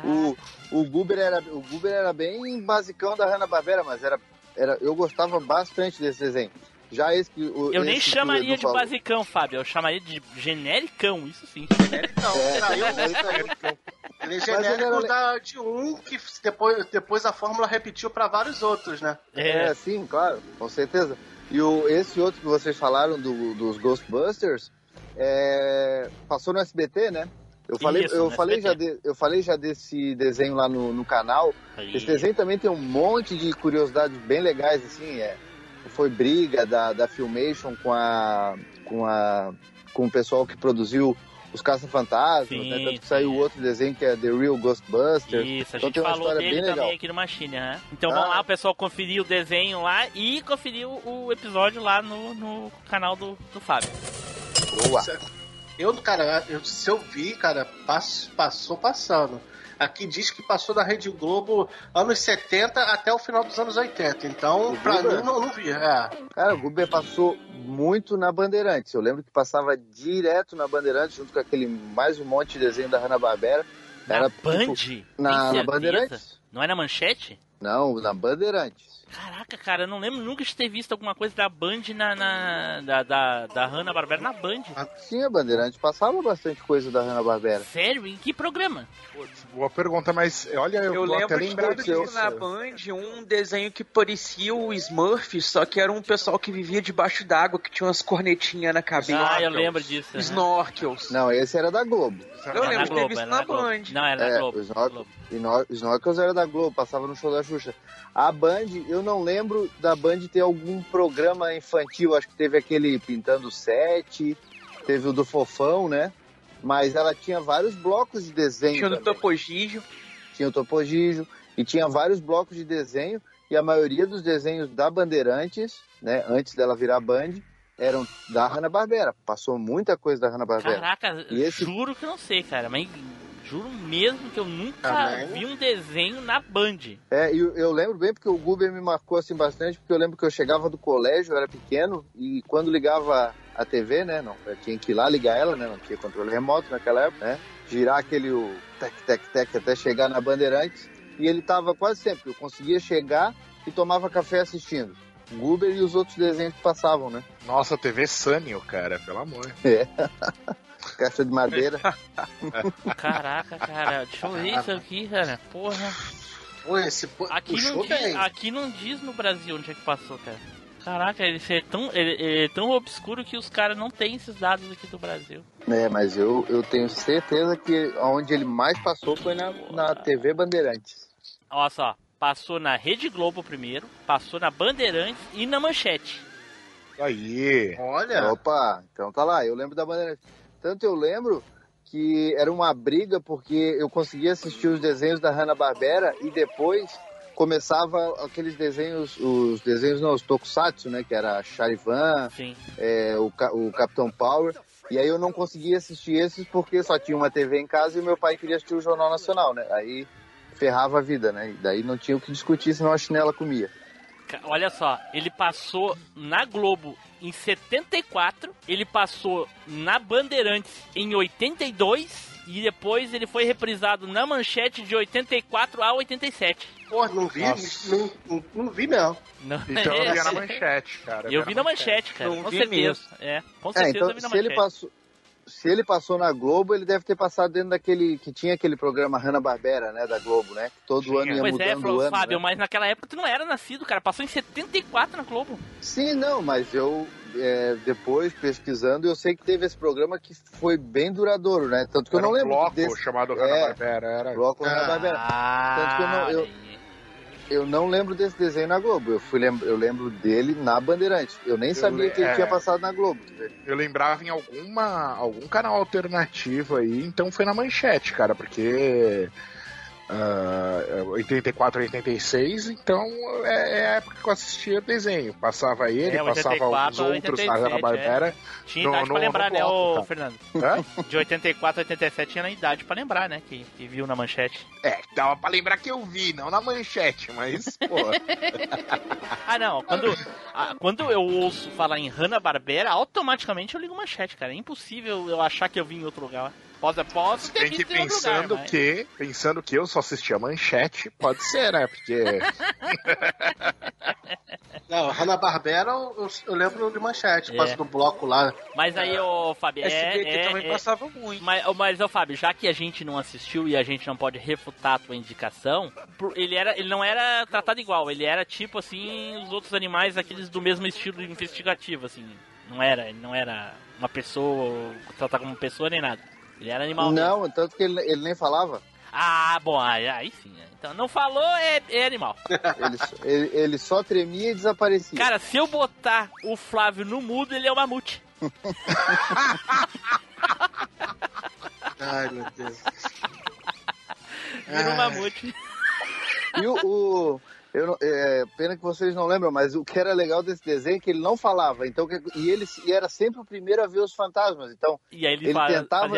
o, o Guber era o Guber era bem basicão da Hanna Barbera, mas era, era eu gostava bastante desse desenho. Já esse que o, Eu nem esse que o chamaria de falou. basicão, Fábio. Eu chamaria de genericão, isso sim. Não, É, é aí. Ele é genérico era- da, de um que depois, depois a fórmula repetiu pra vários outros, né? É, sim, claro, com certeza. E o, esse outro que vocês falaram do, dos Ghostbusters é, passou no SBT, né? Eu falei, Isso, eu, falei já de- eu falei já desse desenho lá no, no canal. Aí. Esse desenho também tem um monte de curiosidades bem legais, assim, é. Foi briga da, da Filmation com a, com a com o pessoal que produziu os Caça-Fantasmas, né? Tanto que saiu outro desenho que é The Real Ghostbusters. Isso, a então gente uma falou história dele bem também legal. aqui no Machine, né? Então Ah. vamos lá, o pessoal conferir o desenho lá e conferir o, o episódio lá no, no canal do, do Fábio. Boa. Eu, cara, eu, se eu vi, cara, pass- passou passando. Aqui diz que passou da Rede Globo anos 70 até o final dos anos 80. Então, O pra Guber? mim, não, não vi. É. Cara, o Guber passou muito na Bandeirantes. Eu lembro que passava direto na Bandeirantes, junto com aquele mais um monte de desenho da Hanna-Barbera. Na Era, Band? tipo, na, na? Bandeirantes? Não é na manchete? Não, na Bandeirantes. Caraca, cara, eu não lembro nunca de ter visto alguma coisa da Band na. na da, da, da Hanna-Barbera na Band. Sim, a Bandeirantes passava bastante coisa da Hanna-Barbera. Sério? Em que programa? Boa pergunta, mas olha, eu, Eu vou até lembro de lembrar ter disso. visto na Band um desenho que parecia o Smurf, só que era um pessoal que vivia debaixo d'água, que tinha umas cornetinhas na cabeça. Ah, eu lembro disso. né? Snorkels. Não, esse era da Globo. Eu Era lembro de ter Globo, visto na na. Band. Não, era na É, Globo. o Snorkel, Ino- Snorkels era da Globo, passava no show da Xuxa. A Band, eu não lembro da Band ter algum programa infantil. Acho que teve aquele Pintando Sete, teve o do Fofão, né? Mas ela tinha vários blocos de desenho. Tinha também. Topogígio. tinha o Topogígio e tinha vários blocos de desenho e a maioria dos desenhos da Bandeirantes, né, antes dela virar Band, eram da Hanna-Barbera. Passou muita coisa da Hanna-Barbera. Caraca, E esse- juro que não sei, cara. Mas juro mesmo que eu nunca vi um desenho na Band. É, eu, eu lembro bem porque o Guber me marcou assim bastante, porque eu lembro que eu chegava do colégio, eu era pequeno, e quando ligava a TV, né, não, eu tinha que ir lá ligar ela, né, não tinha controle remoto naquela época, né, girar aquele tec, tec, tec até chegar na Bandeirantes, e ele tava quase sempre, eu conseguia chegar e tomava café assistindo. O Guber e os outros desenhos que passavam, né. Nossa, TV Sânio, cara, pelo amor. É. Caixa de madeira. Caraca, cara. Deixa eu ver isso aqui, cara. Porra. Pô, esse pô, Aqui não, diz, aqui não diz no Brasil onde é que passou, cara. Caraca, ele é tão, ele, ele é tão obscuro que os caras não têm esses dados aqui do Brasil. É, mas eu, eu tenho certeza que onde ele mais passou foi na, na TV Bandeirantes. Olha só, passou na Rede Globo primeiro, passou na Bandeirantes e na Manchete. Aí. Olha, Opa, então tá lá, eu lembro da Bandeirante. Tanto eu lembro que era uma briga porque eu conseguia assistir os desenhos da Hanna-Barbera e depois começava aqueles desenhos, os desenhos não, os tokusatsu, né, que era Charivan, é, o, o Capitão Power, e aí eu não conseguia assistir esses porque só tinha uma TV em casa e meu pai queria assistir o Jornal Nacional, né, aí ferrava a vida, né, e daí não tinha o que discutir senão a chinela comia. Olha só, ele passou na Globo em 74, ele passou na Bandeirantes em 82 e depois ele foi reprisado na Manchete de 84 a 87. Pô, não vi, não, não, não vi não. Não, Então eu é, via na manchete, cara. Eu vi na manchete, cara, Não com vi certeza. É, com É, certeza então, eu vi na se ele, manchete. passou, se ele passou na Globo, ele deve ter passado dentro daquele. que tinha aquele programa Hanna-Barbera, né? Da Globo, né? Que todo ano ia Pois mudando é, o Flo- ano. Fábio, né? mas naquela época tu não era nascido, cara. Passou em 74 na Globo. Sim, não, mas eu. É, depois, pesquisando, eu sei que teve esse programa que foi bem duradouro, né? Tanto que eu Era não um lembro bloco desse. chamado É, Hanna-Barbera. Era... Bloco Hanna-Barbera. Tanto que eu não, eu, eu não lembro desse desenho na Globo. Eu, fui lem- eu lembro dele na Bandeirante. Eu nem Eu sabia le- que ele é. tinha passado na Globo. Eu lembrava em alguma, algum canal alternativo aí, então foi na manchete, cara, porque. Ah, 84, 86, então é, é a época que eu assistia desenho. Passava ele, É, passava 84 os a outros da 87, Hanna-Barbera. é. Tinha idade no- pra lembrar, né, bloco, ô cara. Fernando? Hã? De 84 a 87 tinha na idade pra lembrar, né? Que, que viu na manchete. É, dava pra lembrar que eu vi, não na manchete, mas, pô. Ah, não. Quando, ah, quando eu ouço falar em Hanna-Barbera, automaticamente eu ligo manchete, cara. É impossível eu achar que eu vi em outro lugar. Posso, posso ter Tem que pensando lugar, mas- que, pensando que eu só assistia manchete, pode ser, né? Porque Não, Hanna-Barbera eu, eu- eu lembro de manchete, É. do bloco lá. Mas aí, ô Fábio, é, SBT é, também é- passava muito. Mas, mas, ô Fábio, já que a gente não assistiu e a gente não pode refutar a tua indicação, ele, era, ele não era tratado igual, ele era tipo assim, os outros animais, aqueles do mesmo estilo investigativo, assim. Não era, ele não era uma pessoa, tratar como pessoa nem nada. Ele era animal mesmo. Não, tanto que ele, ele nem falava. Ah, bom, aí, aí sim. né? Então, não falou, é, é animal. Ele, só- ele, ele só tremia e desaparecia. Cara, se eu botar o Flávio no mudo, ele é o mamute. Ai, meu Deus. Vira um mamute. E o. o- eu é, pena que vocês não lembram, mas o que era legal desse desenho é que ele não falava. Então, que- e ele e era sempre o primeiro a ver os fantasmas. Então, E aí ele, Ele fa- tentava-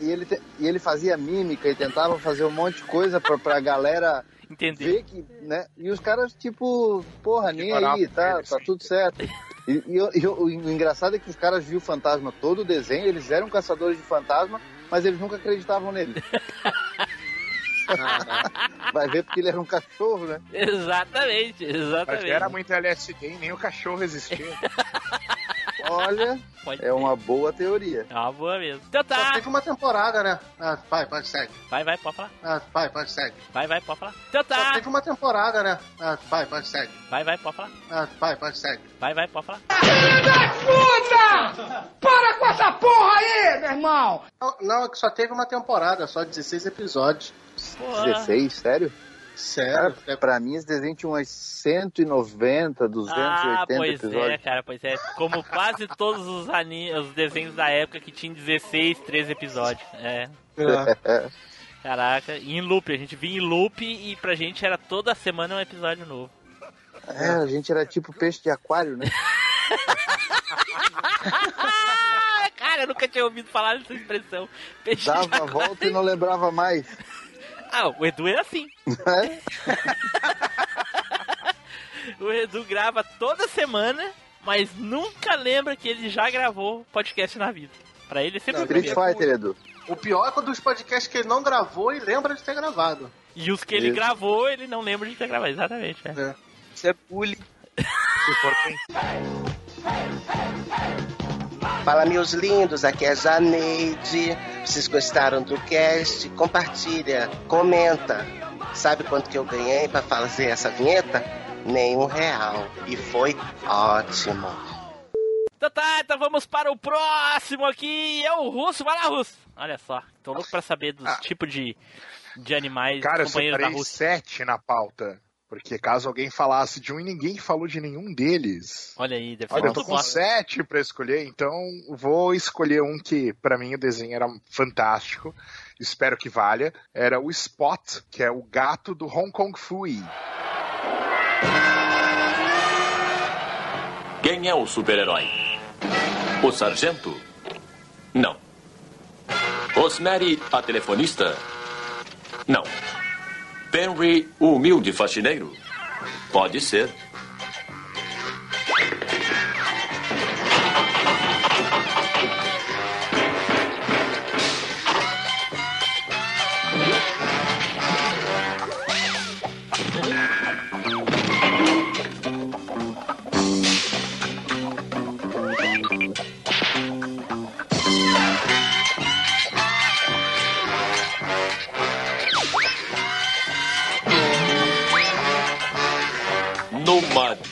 e ele, te- e ele fazia mímica e tentava fazer um monte de coisa pra, pra galera Entender. ver que, né? E os caras, tipo, porra, nem aí, tá, tá tudo certo. E, e e eu- o engraçado é que os caras viam o fantasma todo o desenho, eles eram caçadores de fantasma, mas eles nunca acreditavam nele. Vai ver porque ele era um cachorro, né? Exatamente, mas exatamente. era muito LSD e nem o cachorro existia. Olha, Pode é uma boa teoria. É uma boa mesmo. Então Só tá. teve uma temporada, né? Ah, vai, pode segue. Vai, vai, pode falar. Ah, vai, pode segue. Vai, vai, pode falar. Então Só tá. teve uma temporada, né? Ah, vai, pode segue. Vai, vai, pode falar. Ah, vai, pode segue. Vai, vai, pode falar. Não, não, é que só teve uma temporada, só 16 episódios. Porra. 16, sério? Sério? Cara, pra mim esse desenho tinha umas 190, 280 Ah, pois episódios. é, cara, pois é. Como quase todos os, ani... os desenhos da época que tinham 16, 13 episódios. É. É. Caraca, e em loop, a gente vinha em loop e pra gente era toda semana um episódio novo. É, a gente era tipo peixe de aquário, né? Cara, eu nunca tinha ouvido falar dessa expressão. Peixe Dava a aquário. volta e não lembrava mais. Ah, o Edu era assim. É? O Edu grava toda semana, mas nunca lembra que ele já gravou podcast na vida. Pra ele é sempre o Street. Fighter, Edu. O pior é quando os podcasts que ele não gravou e lembra de ter gravado. E os que ele Isso. gravou, ele não lembra de ter gravado. Exatamente. é. É. Isso é bullying. Se for pensar. Fala, meus lindos, aqui é a Janeide. Vocês gostaram do cast? Compartilha, comenta. Sabe quanto que eu ganhei pra fazer essa vinheta? Nenhum real. E foi ótimo. Então tá, então vamos para o próximo aqui. É o Russo. Vai lá, Russo. Olha só, tô louco pra saber dos tipos de, de animais Cara, eu companheiros da separei Rússia. sete na pauta. Porque caso alguém falasse de um e ninguém falou de nenhum deles. Olha aí, ser Olha, eu tô com sete pra escolher, então vou escolher um que pra mim o desenho era fantástico. Espero que valha. Era o Spot, que é o gato do Hong Kong Fui. Quem é o super-herói? O sargento? Não. Rosemary, a telefonista? Não. Henry, o humilde faxineiro? Pode ser.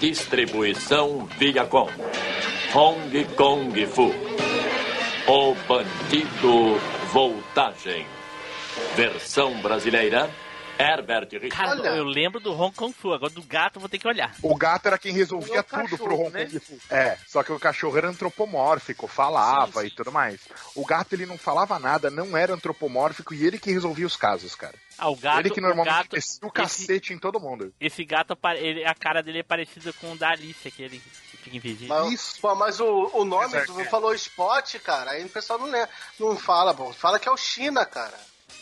Distribuição Viacom. Hong Kong Fu. O Bandido Voltagem. Versão brasileira. Herbert Richard. Cara, eu lembro do Hong Kong Fu, agora do gato eu vou ter que olhar. O gato era quem resolvia O tudo cachorro, pro Hong né? Kong Fu. É, só que o cachorro era antropomórfico, falava e tudo mais. O gato ele não falava nada, não era antropomórfico e ele que resolvia os casos, cara. Ah, o gato. ele que normalmente o gato, descia o cacete em todo mundo. Esse gato, ele- a cara dele é parecida com o da Alice, aquele que fica invisível. Mas, pô, mas o, o nome, Exato, tu falou Spot, cara, aí o pessoal não, lê, não fala, bom. Fala que é o China, cara.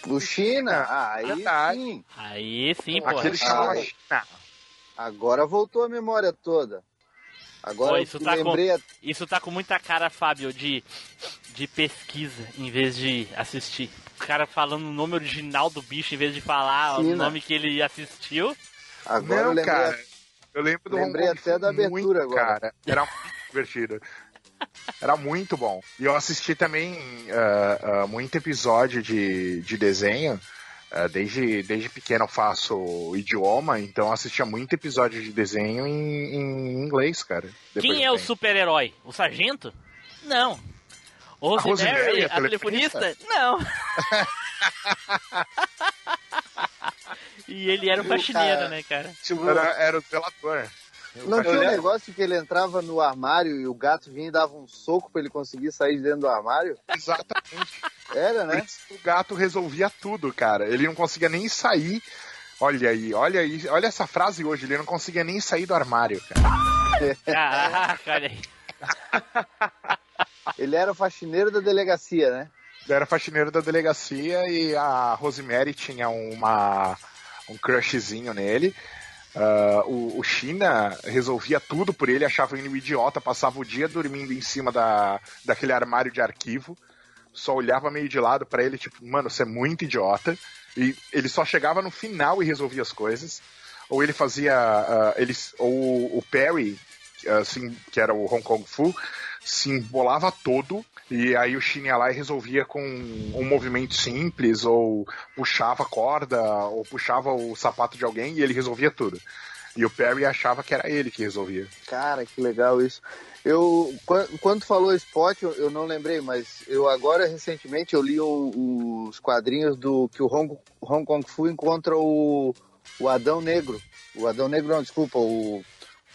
O China? Ah, aí sim. Aí sim, pô. Aquele chamava China. Agora voltou a memória toda. Agora Pô, eu isso, tá lembrei. com, isso tá com muita cara, Fábio, de, de pesquisa em vez de assistir. O cara falando o nome original do bicho em vez de falar o China. nome que ele assistiu. Agora eu não, lembrei. cara. Eu lembro do Lembrei Hong Kong até da abertura muito, agora. Cara. Era muito divertido. Era muito bom. E eu assisti também ah, ah, muito episódio de, de desenho. Ah, desde, desde pequeno eu faço idioma, então eu assistia muito episódio de desenho em, em inglês, cara. Quem é o super-herói? O sargento? Não. O A Rosemary, Rosemary, a a telefonista? telefonista? Não. e ele era o faxineiro, Cara, né, cara? Era, era o zelador. Não tinha um negócio que ele entrava no armário e o gato vinha e dava um soco pra ele conseguir sair de dentro do armário? Exatamente. Era, né? O gato resolvia tudo, cara. Ele não conseguia nem sair. Olha aí, olha aí, olha essa frase hoje. Ele não conseguia nem sair do armário, cara. Caraca, olha aí. Ele era o faxineiro da delegacia, né? Ele era faxineiro da delegacia e a Rosemary tinha uma, um crushzinho nele. Ah, o, o China resolvia tudo por ele, achava ele um idiota, passava o dia dormindo em cima da, daquele armário de arquivo, só olhava meio de lado pra ele, tipo, mano, você é muito idiota. E ele só chegava no final e resolvia as coisas. Ou ele fazia. ah, eles, ou o Perry, assim, que era o Hong Kong Fu, se embolava todo. E aí o Shin ia lá e resolvia com um movimento simples, ou puxava corda, ou puxava o sapato de alguém e ele resolvia tudo. E o Perry achava que era ele que resolvia. Cara, que legal isso. Eu, quan- quando falou Spot, eu, eu não lembrei, mas eu agora, recentemente, eu li o- os quadrinhos do que o Hong, Hong Kong Fu encontra o, o Adão Negro. O Adão Negro, não, desculpa, o,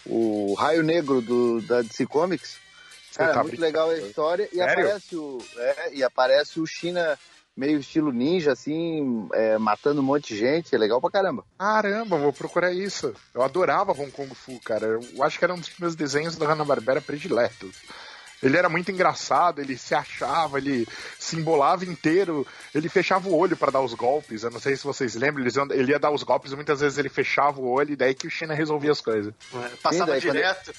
o Raio Negro do, da DC Comics. Cara, tá muito brincando? legal a história. E Sério? aparece, o, é, e aparece o China meio estilo ninja, assim, é, matando um monte de gente. É legal pra caramba. Caramba, vou procurar isso. Eu adorava Hong Kong Fu, cara. Eu acho que era um dos meus desenhos da Hanna-Barbera prediletos. Ele era muito engraçado, ele se achava, ele se embolava inteiro, ele fechava o olho pra dar os golpes. Eu não sei se vocês lembram, ele ia dar os golpes, muitas vezes ele fechava o olho e daí que o China resolvia as coisas. Passava daí quando- direto.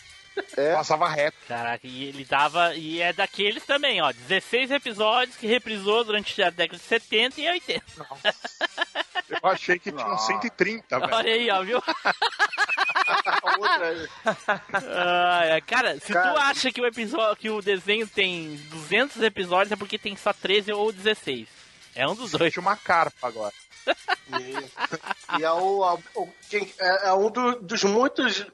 É, Passava reto. Caraca, e ele dava. E é daqueles também, ó. 16 episódios que reprisou durante a década de 70 e 80. Eu achei que tinha uns 130, velho. Olha aí, ó, viu? Ai, cara, se tu Cara. acha que o episódio, que o desenho tem 200 episódios é porque tem só 13 ou 16. É um dos dois. Tinha uma carpa agora. E é, o, a- o- quem- é- é um do- dos muitos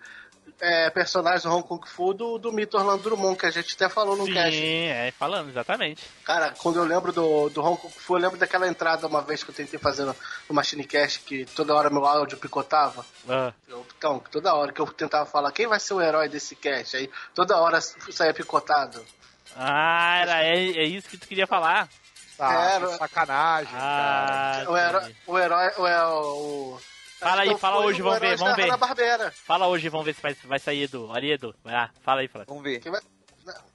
é, personagens do Hong Kong Fu do, do mito Orlando Drummond, que a gente até falou no Sim, cast. é, falando, exatamente. Cara, quando eu lembro do, do Hong Kong Fu, eu lembro daquela entrada uma vez que eu tentei fazer no, no Machine Cast, que toda hora meu áudio picotava. Ah, Eu- então, toda hora que eu tentava falar quem vai ser o herói desse cast, aí toda hora saía picotado. Ah, era, é, é isso que tu queria falar. Tá, Era- sacanagem, Ah, o, herói, o herói, o, é, o, Fala aí, fala hoje, vamos ver, vamos ver. Fala hoje, vamos ver se vai, vai sair Edu. Olha, Edu. Vai lá, fala aí, fala. vamos ver. Quem vai,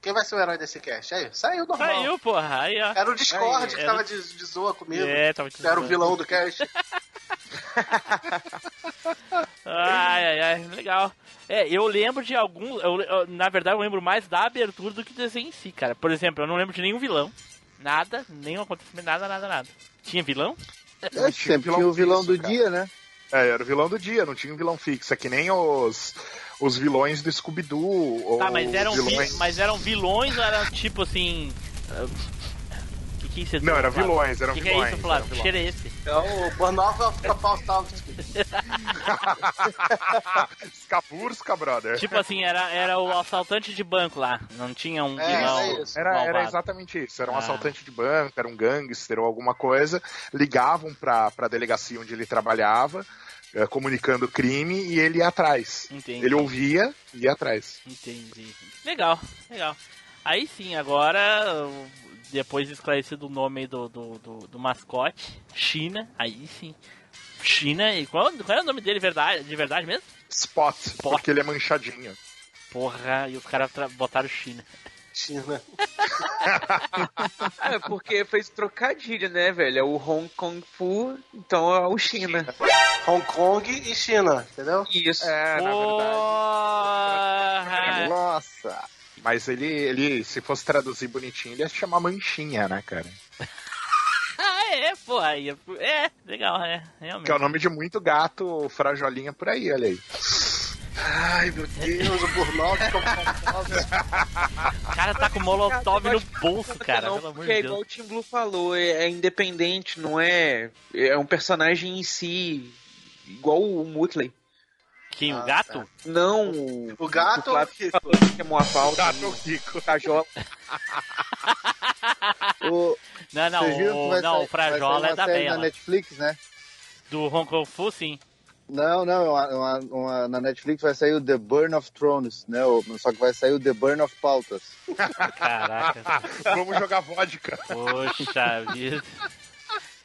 quem vai ser o herói desse cast? Aí, saiu normal. Saiu, porra. Aí, ó. Era o Discord Aí, que era tava de, de zoa comigo. É, tava te Era o vilão do cast. Ai, ai, ai, legal. É, eu lembro de alguns. eu- eu- na verdade, eu lembro mais da abertura do que do desenho em si, cara. Por exemplo, eu não lembro de nenhum vilão. Nada, nenhum acontecimento, nada, nada, nada. Tinha vilão? É, sempre tinha o vilão do cara. dia, né? É, era o vilão do dia, não tinha um vilão fixo. É que nem os, os vilões do Scooby-Doo. Tá, mas eram, vi- vilões... mas eram vilões ou eram tipo assim. ah, Que é? Não, eram vilões, eram que vilões. Que é isso, Flávio? Que cheiro é esse? É o Bornova Kapalstovski. Skaburska, brother. Tipo assim, era, era o assaltante de banco lá. Não tinha um É, vilão era, isso. era, era exatamente isso. Era um Ah. assaltante de banco, era um gangster ou alguma coisa. Ligavam pra, pra delegacia onde ele trabalhava, eh, comunicando o crime, e ele ia atrás. Entendi. Ele ouvia e ia atrás. Entendi. Legal, legal. Aí sim, agora, depois de esclarecido o nome do, do, do, do mascote, China, aí sim. China, e qual, qual é o nome dele verdade, de verdade mesmo? Spot, porque ele é manchadinho. Porra, e os caras botaram China. China. É, porque fez trocadilho, né, velho? É o Hong Kong Fu, então é o China. Hong Kong e China, entendeu? Isso. É, na verdade. Nossa! Mas ele, ele, se fosse traduzir bonitinho, ele ia se chamar Manchinha, né, cara? Ah, é, pô, aí, é, legal, é, realmente. Que é o nome de muito gato frajolinha por aí, olha aí. Ai, meu Deus, o Burnout O cara tá com molotov no bolso, cara, não, pelo amor porque é igual o Tim Blue falou, é, é independente, não é. É um personagem em si, igual o Mutley. Quem, o gato? Não, o, O gato o ou o Flávio Kiko? falou que é. Gato Rico. Cajola. O, Não, não, vocês viram que o, vai não, sair- o Frajola vai sair é da série na Bela. Netflix, né? Do Hong Kong Fu, sim. Não, não, uma, uma- uma- na Netflix vai sair o The Burn of Thrones, né? O- Só que vai sair o The Burn of Pautas. Caraca. Vamos jogar vodka. Poxa vida.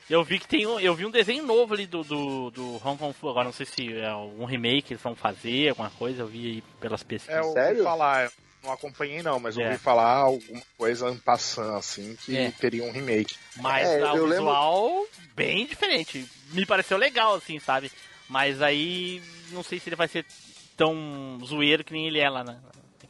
Eu vi que tem um, eu vi um desenho novo ali do, do, do Hong Kong Fu, agora não sei se é um remake eles vão fazer, alguma coisa, eu vi aí pelas É, pesquisas. eu Sério? falar, eu não acompanhei não, mas eu É. ouvi falar alguma coisa en passant, assim, que É. teria um remake. Mas É, tá, o eu lembro- visual bem diferente. Me pareceu legal, assim, sabe? Mas aí não sei se ele vai ser tão zoeiro que nem ele é lá na,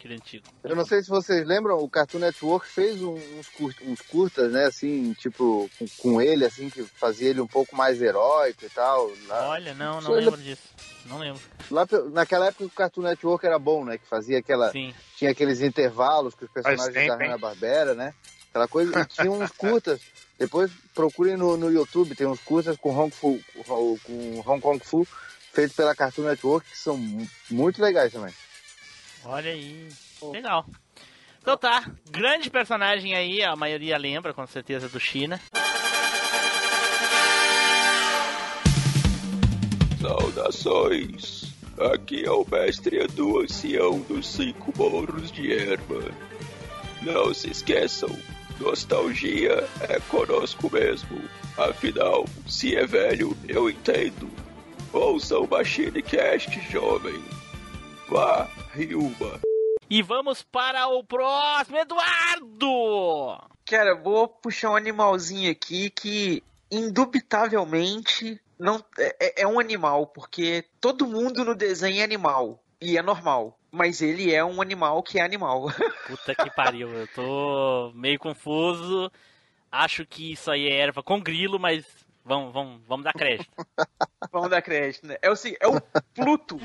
naquele antigo. Eu não sei se vocês lembram, o Cartoon Network fez uns, cur- uns curtas, né? Assim, tipo, com, com ele, assim, que fazia ele um pouco mais heróico e tal. Lá, Olha, não, não Só ele- lembro disso. Não lembro. lá naquela época o Cartoon Network era bom, né? Que fazia aquela. Sim. Tinha aqueles intervalos com os personagens tempo, da? Hanna-Barbera, né? Aquela coisa. E tinha uns curtas. Depois procurem no, no YouTube, tem uns curtas com Hong, Fu, com Hong Kong Fu, feitos pela Cartoon Network, que são mu- muito legais também. Olha aí. Legal. Então tá, grande personagem aí, a maioria lembra com certeza do China. Saudações! Aqui é o mestre Edu Ancião dos Cinco Morros de Erma. Não se esqueçam, nostalgia é conosco mesmo. Afinal, se é velho, eu entendo. Ouça o Machine Cast, jovem. Vá, E vamos para o próximo, Eduardo! Cara, vou puxar um animalzinho aqui que indubitavelmente não é, é- é um animal, porque todo mundo no desenho é animal e é normal. Mas ele é um animal que é animal. Puta que pariu, eu tô meio confuso. Acho que isso aí é erva com grilo, mas vamos, vamos, vamos dar crédito. Vamos dar crédito, né? É o, seguinte, é o Pluto.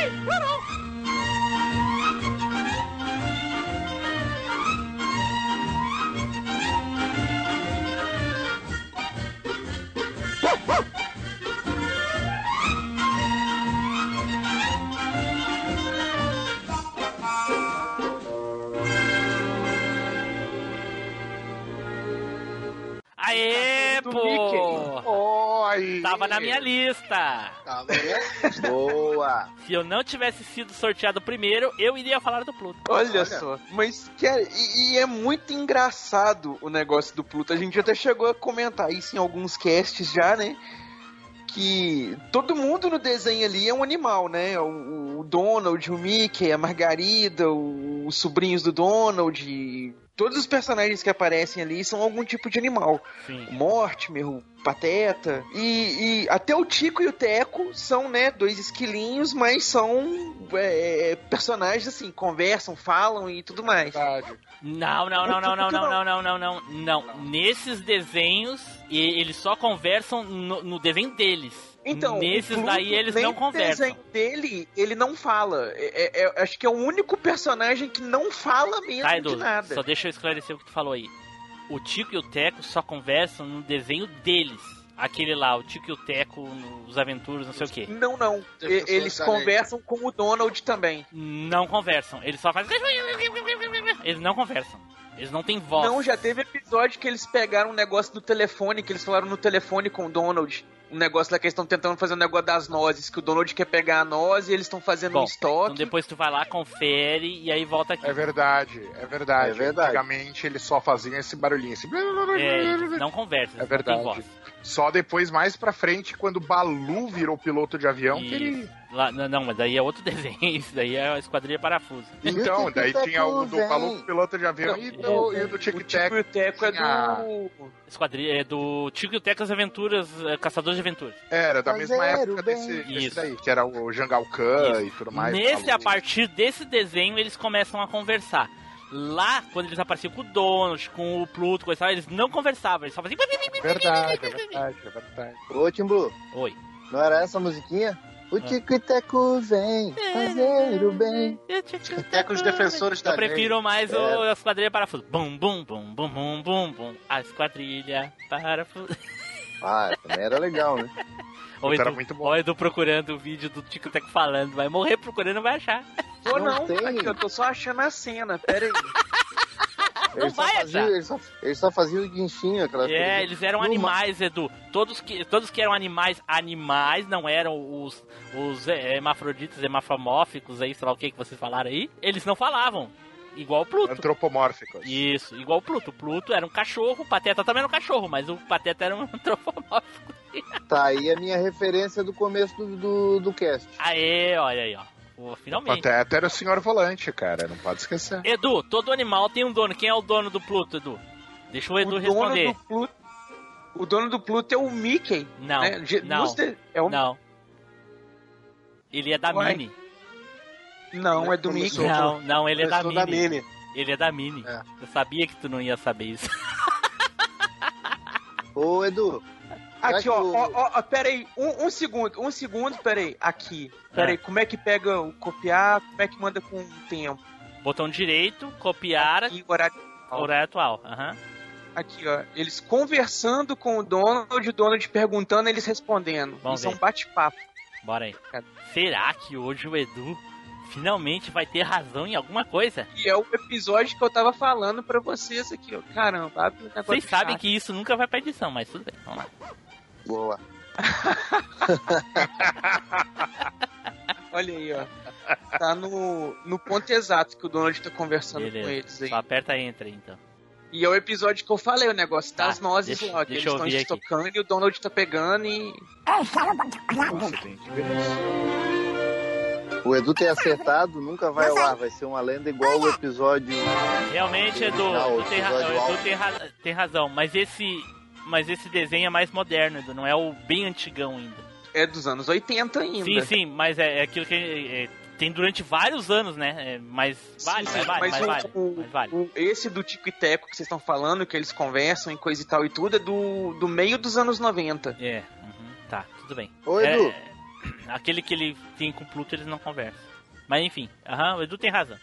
Peraí. Aê, tá pô! Oi! Tava na minha lista. Tá vendo? Boa! Se eu não tivesse sido sorteado primeiro, eu iria falar do Pluto. Olha, Olha. só. Mas, cara, e, e é muito engraçado o negócio do Pluto. A gente até chegou a comentar isso em alguns casts já, né? Que todo mundo no desenho ali é um animal, né? O, o Donald, o Mickey, a Margarida, o- os sobrinhos do Donald. Todos os personagens que aparecem ali são algum tipo de animal. Sim. O Mortimer, o Pateta. E, e até o Tico e o Teco são, né, dois esquilinhos, mas são é, personagens assim, conversam, falam e tudo mais. Não, não, não, não, não, não, não, não, não, não, não. Nesses desenhos, e- eles só conversam no, no desenho deles. Então, Nesses Pluto, daí eles não no conversam. desenho dele, ele não fala. É- é- é- acho que é o único personagem que não fala mesmo Tá, de Edu, nada. só deixa eu esclarecer o que tu falou aí. O Tico e o Teco só conversam no desenho deles. Aquele lá, o Tico e o Teco, os aventuras, não sei o quê. Não, não. E- Eles conversam com o Donald também. Não conversam. Eles só fazem. Eles não conversam. Eles não têm voz. Não, já teve episódio que eles pegaram um negócio do telefone, que eles falaram no telefone com o Donald. Um negócio lá que eles estão tentando fazer um negócio das nozes, que o Donald quer pegar a noz e eles estão fazendo Bom, um estoque. Então depois tu vai lá, confere e aí volta aqui. É verdade, é verdade. É verdade. Antigamente eles só faziam esse barulhinho assim. É, não conversam, É não verdade. voz. Só depois, mais pra frente, quando o Balu virou piloto de avião, que ele. Isso. Lá- não, mas daí é outro desenho. Isso daí é a Esquadrilha Parafuso. Então, daí tinha o do Balu piloto de avião e, do, e o do Tic Tac. O Teco é do. Esquadrilha é do Tico e o Teco as Aventuras, é, Caçadores de Aventuras. Era da mesma Fazer época desse, desse Isso. daí, que era o Jangal Khan e tudo mais. Nesse, a partir desse desenho, eles começam a conversar. Lá, quando eles apareciam com o Donald, com o Pluto, coisa e tal, eles não conversavam, eles só faziam. Verdade, é verdade, é verdade. Ô, Timbu. Oi. Não era essa a musiquinha? O Tico e Teco vem fazer o bem. Até com os defensores da Eu prefiro mais o É. a Esquadrilha Parafuso. Bum, bum, bum, bum, bum, bum, bum. A Esquadrilha Parafuso. Ah, também era legal, né? O Era Edu, muito bom. o Edu procurando o vídeo do Tico Teco falando. Vai morrer procurando, não vai achar. Ou Não não, tem. aqui, eu tô só achando a cena, pera aí. Eles só vai faziam, achar. eles só, eles só faziam o guinchinho, aquela coisa. É, eles eram No animais, Edu. Todos que, todos que eram animais, animais, não eram os, os é, hermafroditas, hemafamórficos, aí, sei lá o que que vocês falaram aí. Eles não falavam. Igual o Pluto. Antropomórficos. Isso, igual o Pluto. O Pluto era um cachorro, o Pateta também era um cachorro, mas o Pateta era um antropomórfico. Tá aí a minha referência do começo do, do, do cast. Aê, olha aí, ó. Pô, finalmente. Pateta era o senhor volante, cara, não pode esquecer. Edu, todo animal tem um dono. Quem é o dono do Pluto, Edu? Deixa o Edu o responder. dono do Pluto. O dono do Pluto é o Mickey. Não, né? De- não, é o... não. Ele é da. Mini. Não, é do Mickey. Não, não, ele é da Mini. da Mini. Ele é da Mini. É. Eu sabia que tu não ia saber isso. Ô, Edu. Aqui, ó, o- ó, ó, ó, pera aí, um, um segundo, um segundo, pera aí, aqui. Pera aí, como é que pega o copiar, como é que manda com o tempo? Botão direito, copiar, Aqui, horário, horário atual. Aham. aqui, ó, eles conversando com o Donald, o Donald perguntando, eles respondendo. Vamos Isso é um bate-papo. Bora aí. Será que hoje o Edu finalmente vai ter razão em alguma coisa? E é o episódio que eu tava falando pra vocês aqui, ó. Caramba, abre o negócio Vocês sabem que isso nunca vai pra edição, mas tudo bem. Vamos lá. Boa. Olha aí, ó. Tá no, no ponto exato que o Donald tá conversando com Beleza. eles aí. Só aperta enter então. E é o episódio que eu falei, o negócio das Tá, nozes deixa- lá, que eles estão aqui. estocando e o Donald tá pegando e. O Edu tem acertado, nunca vai ao ar. Vai ser uma lenda igual o episódio. Realmente, Edu, Original, tu tem, Edu tem, ra- tem razão, mas esse, mas esse desenho é mais moderno, Edu, não é o bem antigão ainda. É dos anos 80 ainda. Sim, sim, mas é, é aquilo que é, tem durante vários anos, né? É, mas vale, Sim, mas vale, mas mas o- vale, o- mas vale. o- esse do Tico e Teco que vocês estão falando, que eles conversam e coisa e tal e tudo, é do, do meio dos anos 90. É, uhum, tá, tudo bem. Ô, É, Edu. aquele que ele tem com o Pluto, eles não conversam. Mas enfim, aham, o Edu tem razão.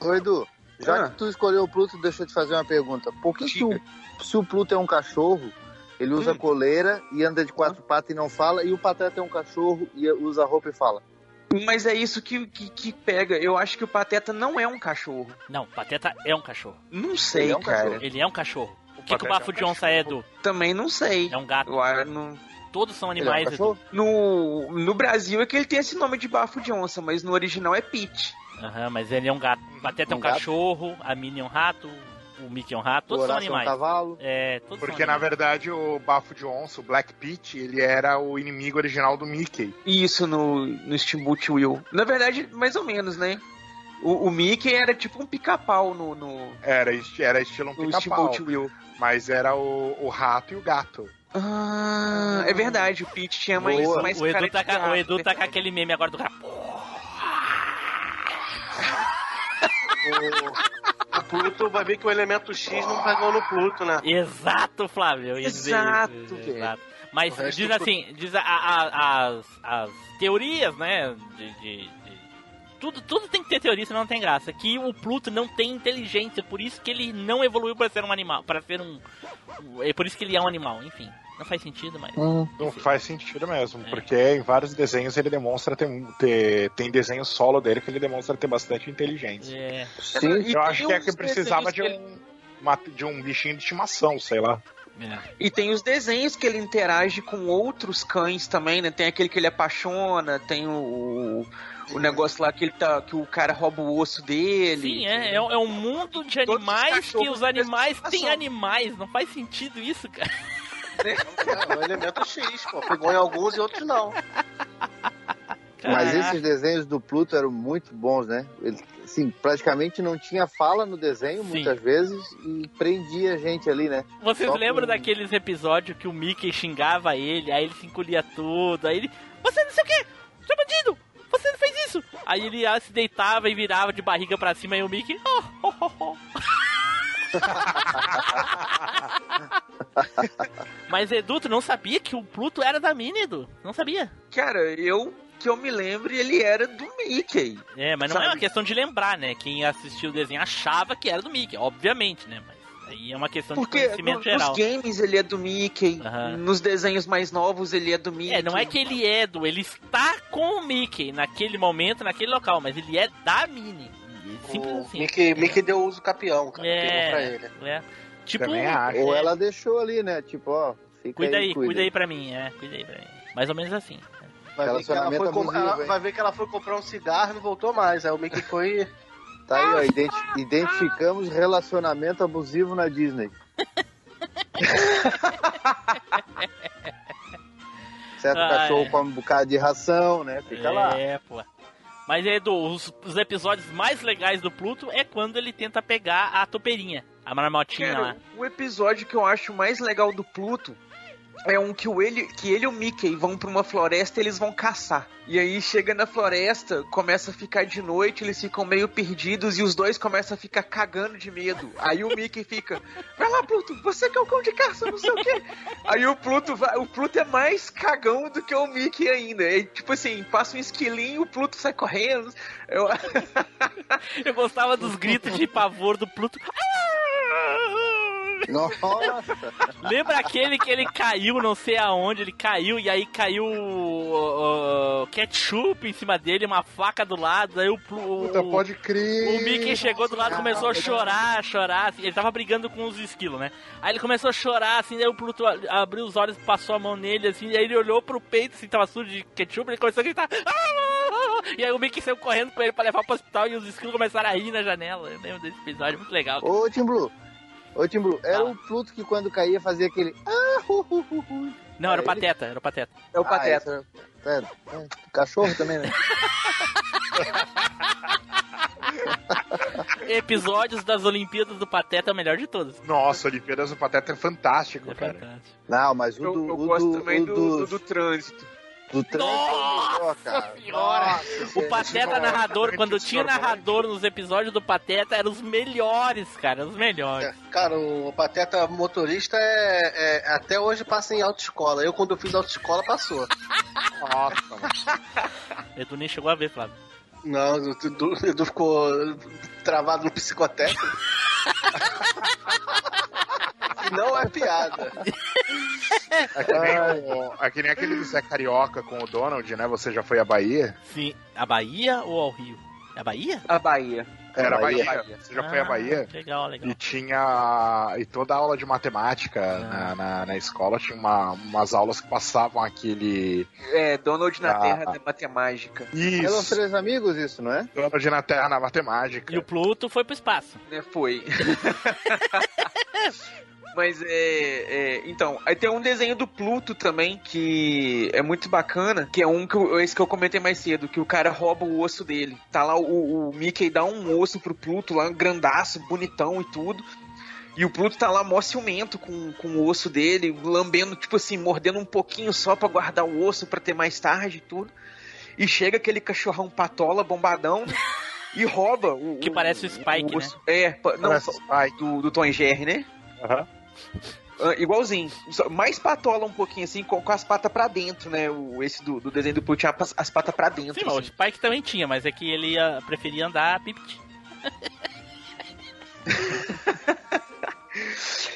Ô, Edu, já Ah. que tu escolheu o Pluto, deixa eu te fazer uma pergunta. Por que, que o, se o Pluto é um cachorro, ele usa Hum. coleira e anda de quatro patas e não fala, e o Pateta é um cachorro e usa roupa e fala? Mas é isso que, que, que pega. Eu acho que o Pateta não é um cachorro. Não, Pateta é um cachorro. Não sei, Ele é um cara. cachorro. Ele é um cachorro. O que, que o Pateta é um bafo de onça é, Edu? Também não sei. É um gato. Eu, ah, não- Todos são Ele é um animais, Edu. cachorro? No, no Brasil é que ele tem esse nome de bafo de onça, mas no original é Pete. Aham, mas ele é um gato. Pateta é um, Um gato? cachorro, a Minnie é um rato, o Mickey é um rato, O todos são é um animais. cavalo. É, todos Porque são na verdade o Bafo de Onça, o Black Pete, ele era o inimigo original do Mickey. Isso no, no Steamboat Will. Na verdade, mais ou menos, né? O, o Mickey era tipo um pica-pau no, no, Era, era estilo um pica-pau, Steamboat Will. mas era o, o rato e o gato. Ah, é verdade, o Pete tinha mais, Boa. mais O cara Edu, tá, gato, o Edu tá com aquele meme agora do gato. O Pluto vai ver que o elemento X não pegou no Pluto, né? Exato, Flávio. Exato, isso, velho. exato. Mas O resto diz assim, diz a- a- a- as, as teorias, né? De, de- de- tudo, tudo tem que ter teoria, senão não tem graça. Que o Pluto não tem inteligência, por isso que ele não evoluiu para ser um animal, para ser um, é por isso que ele é um animal, enfim. Não faz sentido, mas. Não faz sentido mesmo, porque em vários desenhos ele demonstra ter, um- ter. Tem desenho solo dele que ele demonstra ter bastante inteligência. É. Sim, eu acho que é que precisava de um, uma- de um bichinho de estimação, sei lá. E tem os desenhos que ele interage com outros cães também, né? Tem aquele que ele apaixona, tem o, o negócio lá que ele tá. que o cara rouba o osso dele. Sim, é, é, um- é um mundo de animais que os animais têm animais. Não faz sentido isso, cara. É o elemento X, pô. Pegou em alguns e outros não. Mas esses desenhos do Pluto eram muito bons, né? Ele, assim, praticamente não tinha fala no desenho, muitas vezes, e prendia a gente ali, né? Vocês Só lembram com- daqueles episódios que o Mickey xingava ele, aí ele se encolhia tudo, aí ele. Você não sei o quê! Seu bandido! Você não fez isso! Aí ele se deitava e virava de barriga pra cima e o Mickey. "Oh, oh, oh, oh." Mas Edu, tu não sabia que o Pluto era da Minnie, Edu? Não sabia? Cara, eu que eu me lembre, ele era do Mickey. É, mas não é Sabe? uma questão de lembrar, né? Quem assistiu o desenho achava que era do Mickey, obviamente, né? Mas aí é uma questão de Porque conhecimento no- geral. nos games ele é do Mickey, Aham. nos desenhos mais novos ele é do Mickey. É, não é que ele é do, ele está com o Mickey naquele momento, naquele local, mas ele é da Minnie. Simples O assim. Mickey, Mickey deu uso capião, cara. Pegou pra É, ele. é. Tipo, Ou é, ela deixou ali, né? Tipo, ó, fica cuida aí, aí, cuida aí pra mim, é, cuida aí pra mim. Mais ou menos assim. Vai ver, que ela foi com- abusivo, ela- vai ver que ela foi comprar um cigarro e não voltou mais. Aí o Mickey foi. Tá aí, ó, identi- identificamos relacionamento abusivo na Disney. certo Ah, cachorro é. come um bocado de ração, né? Fica lá. É, pô. Mas Edu, os, os episódios mais legais do Pluto é quando ele tenta pegar a topeirinha, a marmotinha lá. Cara, o episódio que eu acho mais legal do Pluto é um que, o ele, que ele e o Mickey vão pra uma floresta e eles vão caçar. E aí chega na floresta, começa a ficar de noite, eles ficam meio perdidos e os dois começam a ficar cagando de medo. Aí o Mickey fica, vai lá Pluto, você que é o cão de caça, não sei o quê. Aí o Pluto vai, o Pluto é mais cagão do que o Mickey ainda. É, tipo assim, passa um esquilinho, o Pluto sai correndo. Eu... Eu gostava dos gritos de pavor do Pluto. Nossa! Lembra aquele que ele caiu, não sei aonde, ele caiu e aí caiu o, o ketchup em cima dele, uma faca do lado, aí o, Puta, o, pode crer. o Mickey chegou do lado e começou a chorar, chorar, assim, ele tava brigando com os esquilos, né? Aí ele começou a chorar, assim, daí o Pluto abriu os olhos, passou a mão nele, assim, e aí ele olhou pro peito, assim, tava sujo de ketchup, ele começou a gritar. "Ah!" E aí o Mickey saiu correndo com ele pra levar pro hospital e os esquilos começaram a rir na janela. Eu lembro desse episódio, muito legal. Ô, Tim Blue. Ô, Tim Blue, era o Pluto que quando caía fazia aquele. Ah, hu, hu, hu, hu. Não, era o Pateta, era o Pateta. É o Ah, esse era- é, é, cachorro também, né? Episódios das Olimpíadas do Pateta é o melhor de todos. Nossa, Olimpíadas do Pateta é fantástico, cara. Não, mas o Eu, do. eu o gosto do, também o do, dos- do, do trânsito. Do é o melhor, Pateta Nossa, narrador, quando tinha narrador nos episódios do Pateta, eram os melhores, cara, os melhores. Cara, o Pateta motorista é, é- até hoje passa em autoescola. Eu, quando eu fiz autoescola, passou. Nossa, mano. Edu nem chegou a ver, Flávio. Não, o Edu, o Edu ficou travado no psicotécnico. Não é piada. É que, nem o, é que nem aquele do Zé Carioca com o Donald, né? Você já foi à Bahia? Sim, a Bahia ou ao Rio? É a Bahia? A Bahia. Era a Bahia. Bahia. Você já foi à Bahia? Ah, Legal, legal. E tinha. E toda a aula de matemática na, na, na escola tinha uma, umas aulas que passavam aquele. É, Donald na Ah. Terra da Matemática. Eram Isso. três amigos, isso, não é? Donald na Terra na matemática. E o Pluto foi pro espaço. Né, foi. Mas é, é, Então, aí tem um desenho do Pluto também que é muito bacana, que é um que eu, esse que eu comentei mais cedo, que o cara rouba o osso dele. Tá lá o, o Mickey dá um osso pro Pluto lá, grandaço, bonitão e tudo. E o Pluto tá lá mó ciumento com, com o osso dele, lambendo, tipo assim, mordendo um pouquinho só pra guardar o osso pra ter mais tarde e tudo. E chega aquele cachorrão patola, bombadão, né? e rouba o. Que parece o Spike, né? osso. É, pa- não, Parece do, do Tom e Jerry, né? Aham. Ah, igualzinho. Mais patola um pouquinho assim, com, com as patas pra dentro, né? O, esse do, do desenho do Pluto tinha as, as patas pra dentro. Sim, mas o assim. Spike também tinha, mas é que ele ia, preferia andar pipit.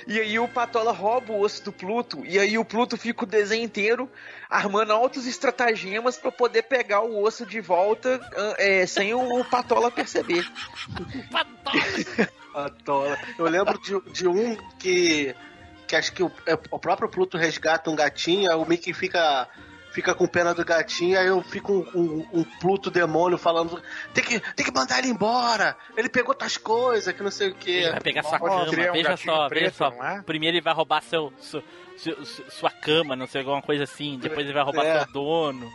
E aí o Patola rouba o osso do Pluto, e aí o Pluto fica o desenho inteiro armando altos estratagemas pra poder pegar o osso de volta ah, é, sem o, o Patola perceber. Patola. Eu lembro de, de um que, que acho que o, é, o próprio Pluto resgata um gatinho, aí o Mickey fica, fica com pena do gatinho, aí eu fico um, um- um Pluto demônio falando: tem que, tem que mandar ele embora, ele pegou tuas coisas, que não sei o que. Ele vai pegar sua cama, veja só, veja só. Primeiro ele vai roubar seu, seu- seu- su- sua cama, não sei, alguma coisa assim. Depois ele vai roubar É. seu dono.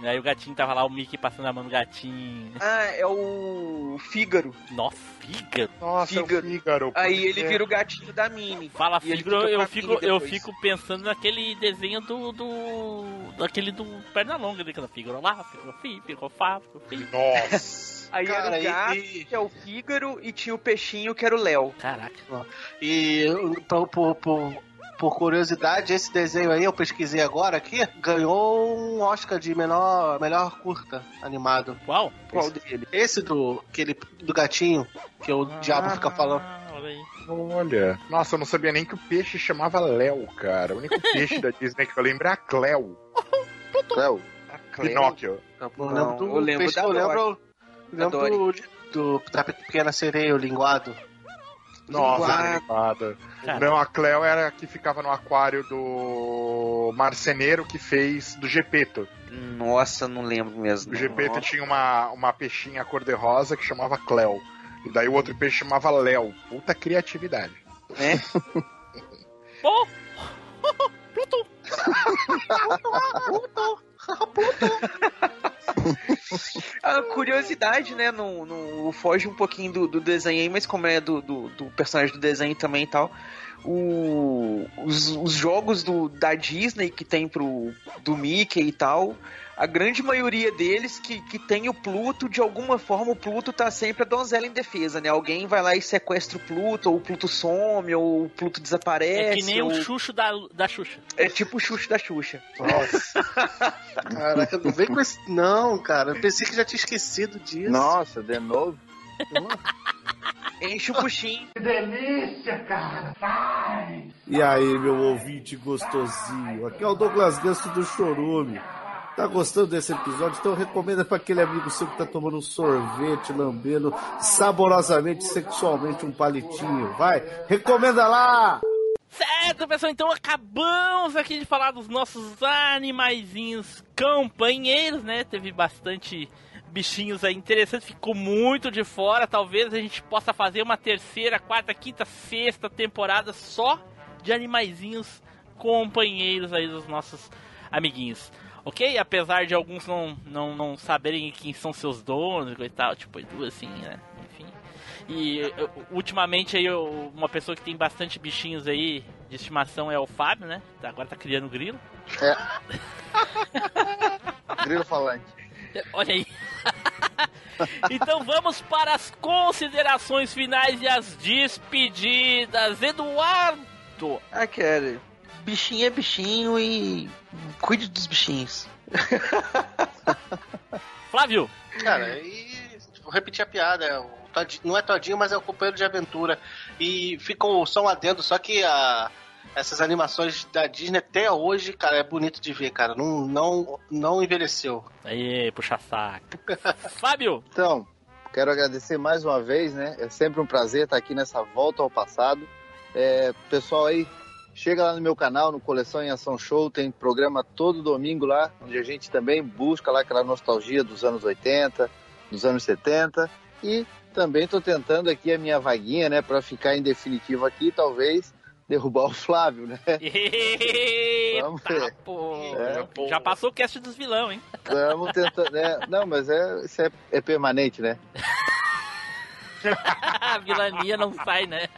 E aí o gatinho tava lá, o Mickey passando a mão no gatinho. Ah, é o Fígaro. Nossa, Fígaro? Nossa, Fígaro. é o Fígaro. Aí ele vira o gatinho da Mini. Fala Fígaro, eu fico, eu fico pensando naquele desenho do. do daquele do Pernalonga, né? Fígaro lá, Fígaro Fi, Fígaro Fá, Fígaro. Nossa! Aí Cara, era o gato, e- que é o Fígaro, e tinha o peixinho, que era o Léo. Caraca. E por, por, por, por curiosidade, esse desenho aí, eu pesquisei agora aqui, ganhou um Oscar de menor, melhor curta animado. Qual? Qual dele? Esse do, aquele, do gatinho, que o diabo fica falando. Olha aí. Olha. Nossa, eu não sabia nem que o peixe chamava Léo, cara. O único peixe da Disney que eu lembro é a Cleo. Cleo. Pinóquio. Eu Não, lembro do eu lembro peixe, da eu lembro, Dory. lembro do, do, da pequena sereia, o linguado. Nossa, animada. Não, a Cleo era a que ficava no aquário do marceneiro que fez do Gepeto. Nossa, não lembro mesmo. O Gepeto tinha uma, uma peixinha cor-de-rosa que chamava Cleo. E daí o outro peixe chamava Léo. Puta criatividade. É? Pô! Pluto! A curiosidade, né? Não foge um pouquinho do, do desenho aí, mas como é do, do, do personagem do desenho também e tal. O, os, os jogos do, da Disney que tem pro do Mickey e tal, a grande maioria deles que, que tem o Pluto, de alguma forma o Pluto tá sempre a donzela em defesa, né? Alguém vai lá e sequestra o Pluto, ou o Pluto some, ou o Pluto desaparece. É que nem ou... o Xuxo da, da Xuxa. É tipo o Xuxo da Xuxa. Nossa. Caraca, não vem com esse. Não, cara. Eu pensei que já tinha esquecido disso. Nossa, de novo. Enche o puxinho. E aí, meu ouvinte gostosinho? Aqui é o Douglas Ganso do Chorume. Tá gostando desse episódio? Então recomenda para aquele amigo seu que tá tomando um sorvete, lambendo saborosamente, sexualmente um palitinho. Vai, recomenda lá! Certo, pessoal, então acabamos aqui de falar dos nossos animaizinhos companheiros, né? Teve bastante bichinhos aí interessantes, ficou muito de fora. Talvez a gente possa fazer uma terceira, quarta, quinta, sexta temporada só de animaizinhos companheiros aí dos nossos amiguinhos. Ok? Apesar de alguns não, não, não saberem quem são seus donos e tal, tipo Edu, assim, né? Enfim. E eu- ultimamente aí eu- uma pessoa que tem bastante bichinhos aí de estimação é o Fábio, né? Agora tá criando grilo. É. Grilo falante. Olha aí. então vamos para as considerações finais e as despedidas. Eduardo! Ah, cara, bichinho é bichinho e cuide dos bichinhos. Flávio! Cara, e vou repetir a piada. é o Todinho- não é Todinho, mas é o companheiro de aventura. E ficou só um adendo, só que a, essas animações da Disney até hoje, cara, é bonito de ver, cara. Não, não, não envelheceu. Aí, puxa saco. Fábio! Então, quero agradecer mais uma vez, né? É sempre um prazer estar aqui nessa volta ao passado. É, pessoal aí, chega lá no meu canal, no Coleção em Ação Show, tem programa todo domingo lá, onde a gente também busca lá aquela nostalgia dos anos 80, dos anos 70. E também estou tentando aqui a minha vaguinha, né, para ficar em definitivo aqui, talvez derrubar o Flávio, né? Vamos ver. É. já passou o cast dos vilão, hein? Estamos tentando, né? Não, mas é, isso é, é permanente, né? A vilania não sai, né?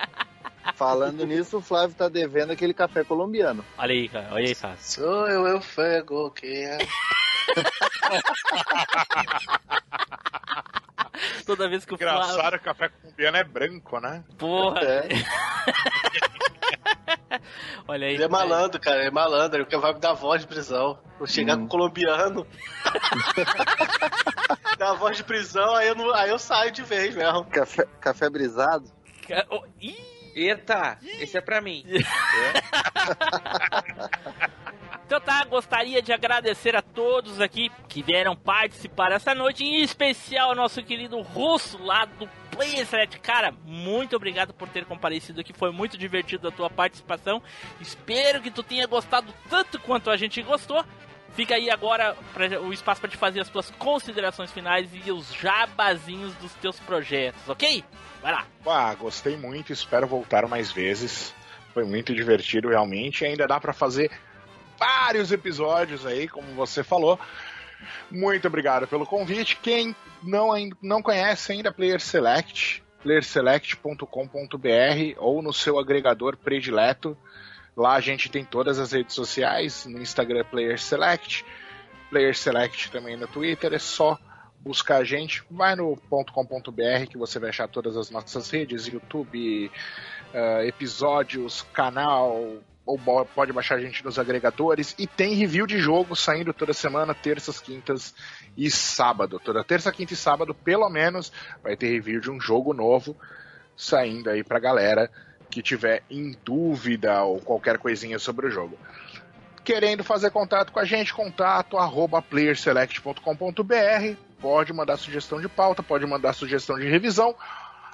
Falando nisso, o Flávio tá devendo aquele café colombiano. Olha aí, cara. Olha aí, cara. Sou eu, eu fuego que é. Toda vez que o Engraçado, Flávio... o café colombiano é branco, né? Porra. É. Olha aí. Ele é malandro, cara, é malandro, ele vai me dar voz de prisão. Vou chegar com o colombiano. Dá voz de prisão, aí eu, não, aí eu saio de vez mesmo. Café, café brisado? Ca- oh, ih, Eita, esse é pra mim. Então tá, gostaria de agradecer a todos aqui que vieram participar essa noite, em especial ao nosso querido Russo lá do Player Select. Cara, muito obrigado por ter comparecido aqui, foi muito divertido a tua participação. Espero que tu tenha gostado tanto quanto a gente gostou. Fica aí agora pra- o espaço para te fazer as tuas considerações finais e os jabazinhos dos teus projetos, ok? Vai lá. Ah, gostei muito, espero voltar mais vezes. Foi muito divertido realmente. Ainda dá pra fazer vários episódios aí, como você falou. Muito obrigado pelo convite. Quem não, não conhece ainda Player Select, playerselect.com.br ou no seu agregador predileto. Lá a gente tem todas as redes sociais, no Instagram Player Select, Player Select também no Twitter, é só buscar a gente, vai no .com.br que você vai achar todas as nossas redes, YouTube, ah, episódios, canal, ou pode baixar a gente nos agregadores e tem review de jogo saindo toda semana, terças, quintas e sábado. Toda terça, quinta e sábado, pelo menos, vai ter review de um jogo novo saindo aí pra galera que tiver em dúvida ou qualquer coisinha sobre o jogo. Querendo fazer contato com a gente, contato arroba playerselect.com.br. Pode mandar sugestão de pauta, pode mandar sugestão de revisão.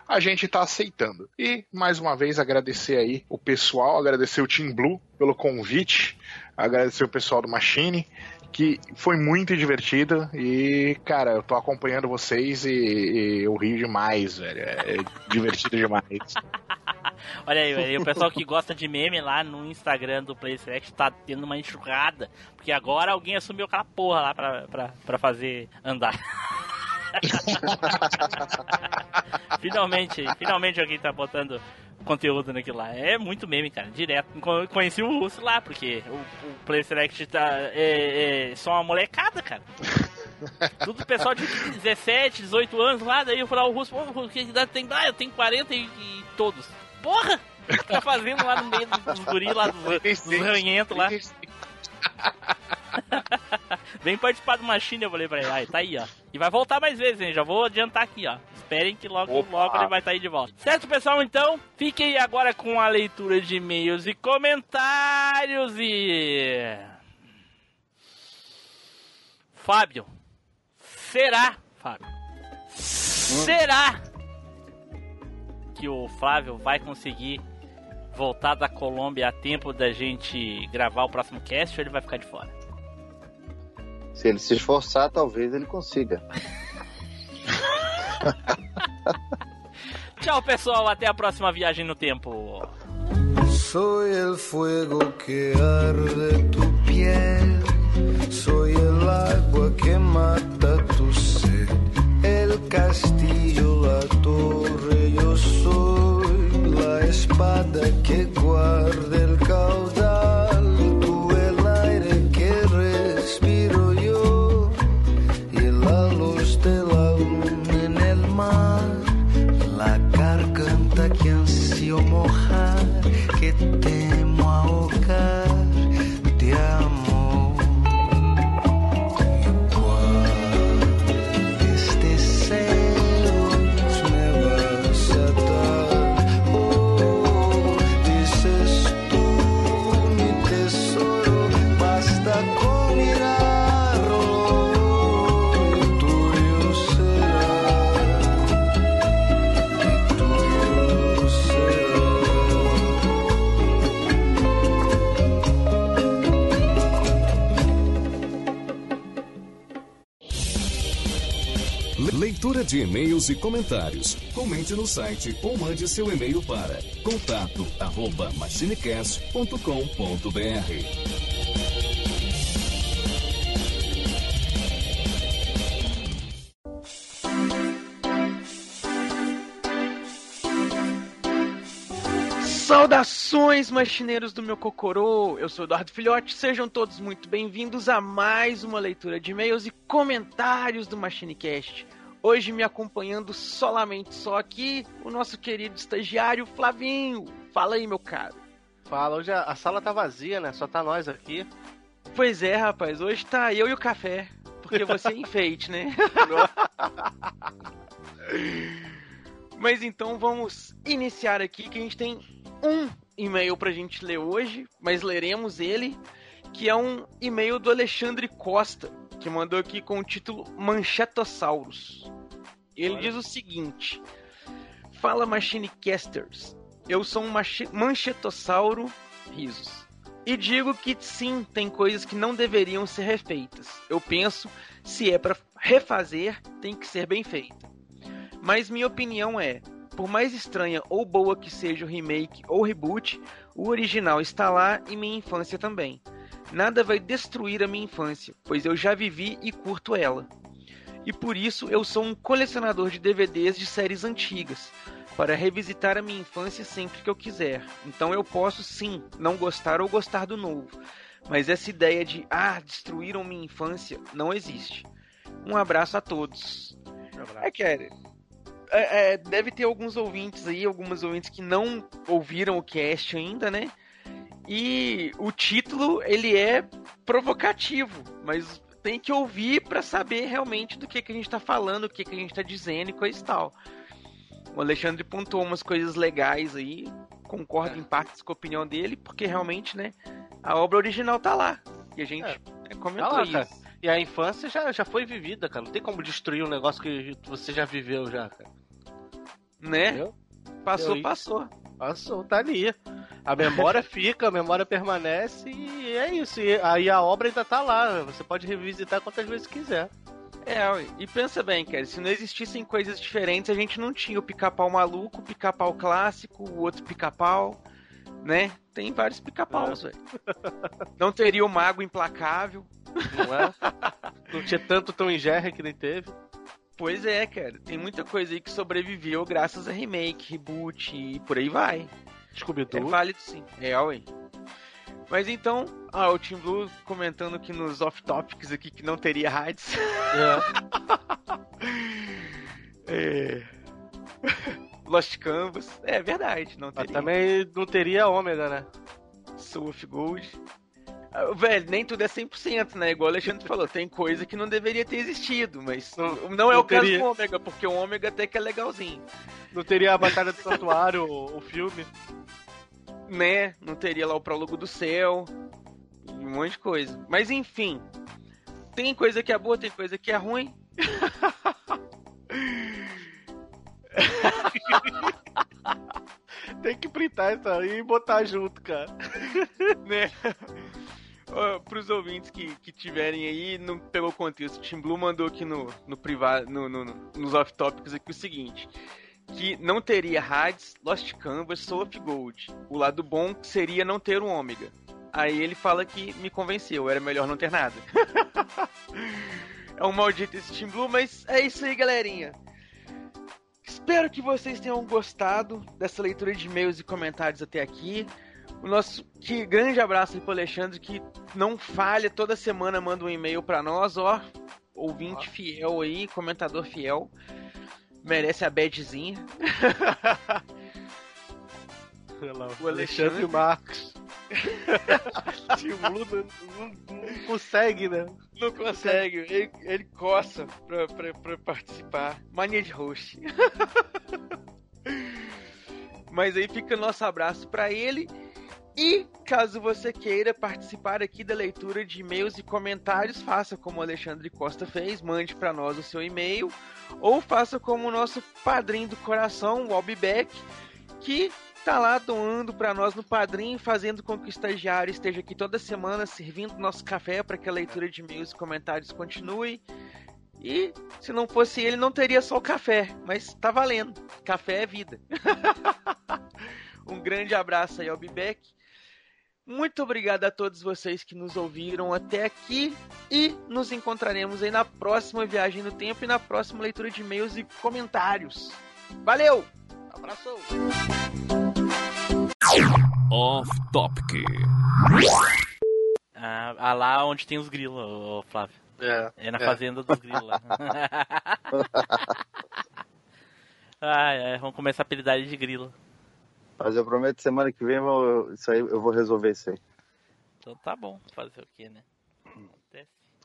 A gente tá aceitando. E, mais uma vez, agradecer aí o pessoal, agradecer o Team Blue pelo convite, agradecer o pessoal do Machine, que foi muito divertido. E, cara, eu tô acompanhando vocês e, e eu rio demais, velho. É divertido demais. Olha aí, velho, o pessoal que gosta de meme lá no Instagram do PlayStation tá tendo uma enxurrada, porque agora alguém assumiu aquela porra lá pra, pra, pra fazer andar. finalmente, finalmente alguém tá botando conteúdo naquilo lá. É muito meme, cara, direto. Co- Conheci o Russo lá, porque o, o Player Select tá, é, é só uma molecada, cara. Tudo pessoal de 17, 18 anos lá, daí eu falei, o Russo, pô, que idade tem? Ah, eu tenho 40 e, e todos. Porra! O que tá fazendo lá no meio dos guris lá, dos, dos ranhentos lá? Vem participar do Machine, eu falei pra ele. Aí, tá aí, ó. E vai voltar mais vezes, hein? Já vou adiantar aqui, ó. Esperem que logo, Opa. logo ele vai estar aí de volta. Certo, pessoal? Então, fiquem agora com a leitura de e-mails e comentários e... Fábio. Será, Fábio? Será que o Flávio vai conseguir voltar da Colômbia a tempo da gente gravar o próximo cast ou ele vai ficar de fora? Se ele se esforçar, talvez ele consiga. Tchau, pessoal. Até a próxima viagem no tempo. Soy el fuego que arde tu piel, soy el agua que e comentários. Comente no site ou mande seu e-mail para contato arroba machinecast.com.br. Saudações, machineiros do meu Cocorô! Eu sou Eduardo Filhote, sejam todos muito bem-vindos a mais uma leitura de e-mails e comentários do MachineCast. Hoje me acompanhando solamente só aqui, o nosso querido estagiário Flavinho. Fala aí, meu caro. Fala, hoje a, a sala tá vazia, né? Só tá nós aqui. Pois é, rapaz, hoje tá eu e o café. Porque você é enfeite, né? Mas então vamos iniciar aqui que a gente tem um e-mail pra gente ler hoje, mas leremos ele, que é um e-mail do Alexandre Costa, que mandou aqui com o título Manchetossauros. Ele Olha. diz o seguinte: Fala Machinecasters, eu sou um machi- manchetossauro, risos. E digo que sim, tem coisas que não deveriam ser refeitas. Eu penso, se é pra refazer, tem que ser bem feita. Mas minha opinião é, por mais estranha ou boa que seja o remake ou reboot, o original está lá e minha infância também. Nada vai destruir a minha infância, pois eu já vivi e curto ela. E por isso eu sou um colecionador de DVDs de séries antigas, para revisitar a minha infância sempre que eu quiser. Então eu posso sim não gostar ou gostar do novo. Mas essa ideia de ah, destruíram minha infância não existe. Um abraço a todos. É, cara. é, é, deve ter alguns ouvintes aí, algumas ouvintes que não ouviram o cast ainda, né? E o título ele é provocativo, mas tem que ouvir para saber realmente do que, que a gente tá falando, o que, que a gente tá dizendo e coisa e tal. O Alexandre pontuou umas coisas legais aí, concordo em partes com a opinião dele, porque realmente, né, a obra original tá lá. E a gente né, comentou Tá lá, isso. cara. E a infância já, já foi vivida, cara. Não tem como destruir um negócio que você já viveu já, cara. Né? Entendeu? Passou, passou. Passou, tá ali. A memória fica, a memória permanece e é isso. E aí a obra ainda tá lá. Você pode revisitar quantas vezes quiser. É, e pensa bem, cara, se não existissem coisas diferentes, a gente não tinha o pica-pau maluco, o pica-pau clássico, o outro pica-pau, né? Tem vários pica-paus, velho. Não teria o mago implacável. Não é? Não tinha tanto Tom e Jerry que nem teve. Pois é, cara. Tem muita coisa aí que sobreviveu graças a remake, reboot e por aí vai. Scooby-Doo. É válido sim. É, ué. Mas então, ah, o Team Blue comentando aqui nos off-topics aqui que não teria rádios. É. Lost Canvas. É verdade, não Mas teria. também não teria ômega, né? Soul of Gold. Velho, nem tudo é 100%, né? Igual o Alexandre falou, tem coisa que não deveria ter existido, mas não, é não o caso teria. do Ômega, porque o Ômega até que é legalzinho. Não teria a Batalha do Santuário, o, o filme. Né? Não teria lá o Prólogo do Céu, um monte de coisa. Mas enfim, tem coisa que é boa, tem coisa que é ruim. Tem que printar isso aí e botar junto, cara. né? Ó, Pros ouvintes que, que tiverem aí, não pegou contexto, o Tim Blue mandou aqui no, no privado, no, no- no- nos off-topics aqui o seguinte: que não teria Hades, Lost Canvas, Soul of Gold. O lado bom seria não ter o Ômega. Aí ele fala que me convenceu, era melhor não ter nada. é um maldito esse Team Blue, mas é isso aí, galerinha. Espero que vocês tenham gostado dessa leitura de e-mails e comentários até aqui. O nosso que grande abraço aí pro Alexandre, que não falha, toda semana manda um e-mail pra nós, ó. Ouvinte fiel aí, comentador fiel. Merece a badzinha. O Alexandre Marcos. Tim Blue não, não- não consegue, né? Não consegue, ele, ele coça pra, pra, pra participar. Mania de host. Mas aí fica nosso abraço pra ele. E caso você queira participar aqui da leitura de e-mails e comentários, faça como o Alexandre Costa fez, mande pra nós o seu e-mail, ou faça como o nosso padrinho do coração, o Albibeck, que tá lá doando pra nós no padrinho, fazendo com que o estagiário esteja aqui toda semana servindo nosso café para que a leitura de e-mails e comentários continue. E se não fosse ele, não teria só o café, mas tá valendo. Café é vida. um grande abraço aí ao Bibec. Muito obrigado a todos vocês que nos ouviram até aqui e nos encontraremos aí na próxima viagem no tempo e na próxima leitura de e-mails e comentários. Valeu! Abraço! Off Topic. Ah, ah, lá onde tem os grilos, Flávio. É. É na É. fazenda dos grilos lá. ah, é, vamos começar a apelidar ele de grilo. Mas eu prometo semana que vem eu vou- isso aí, eu vou resolver isso aí. Então tá bom, fazer o quê, né?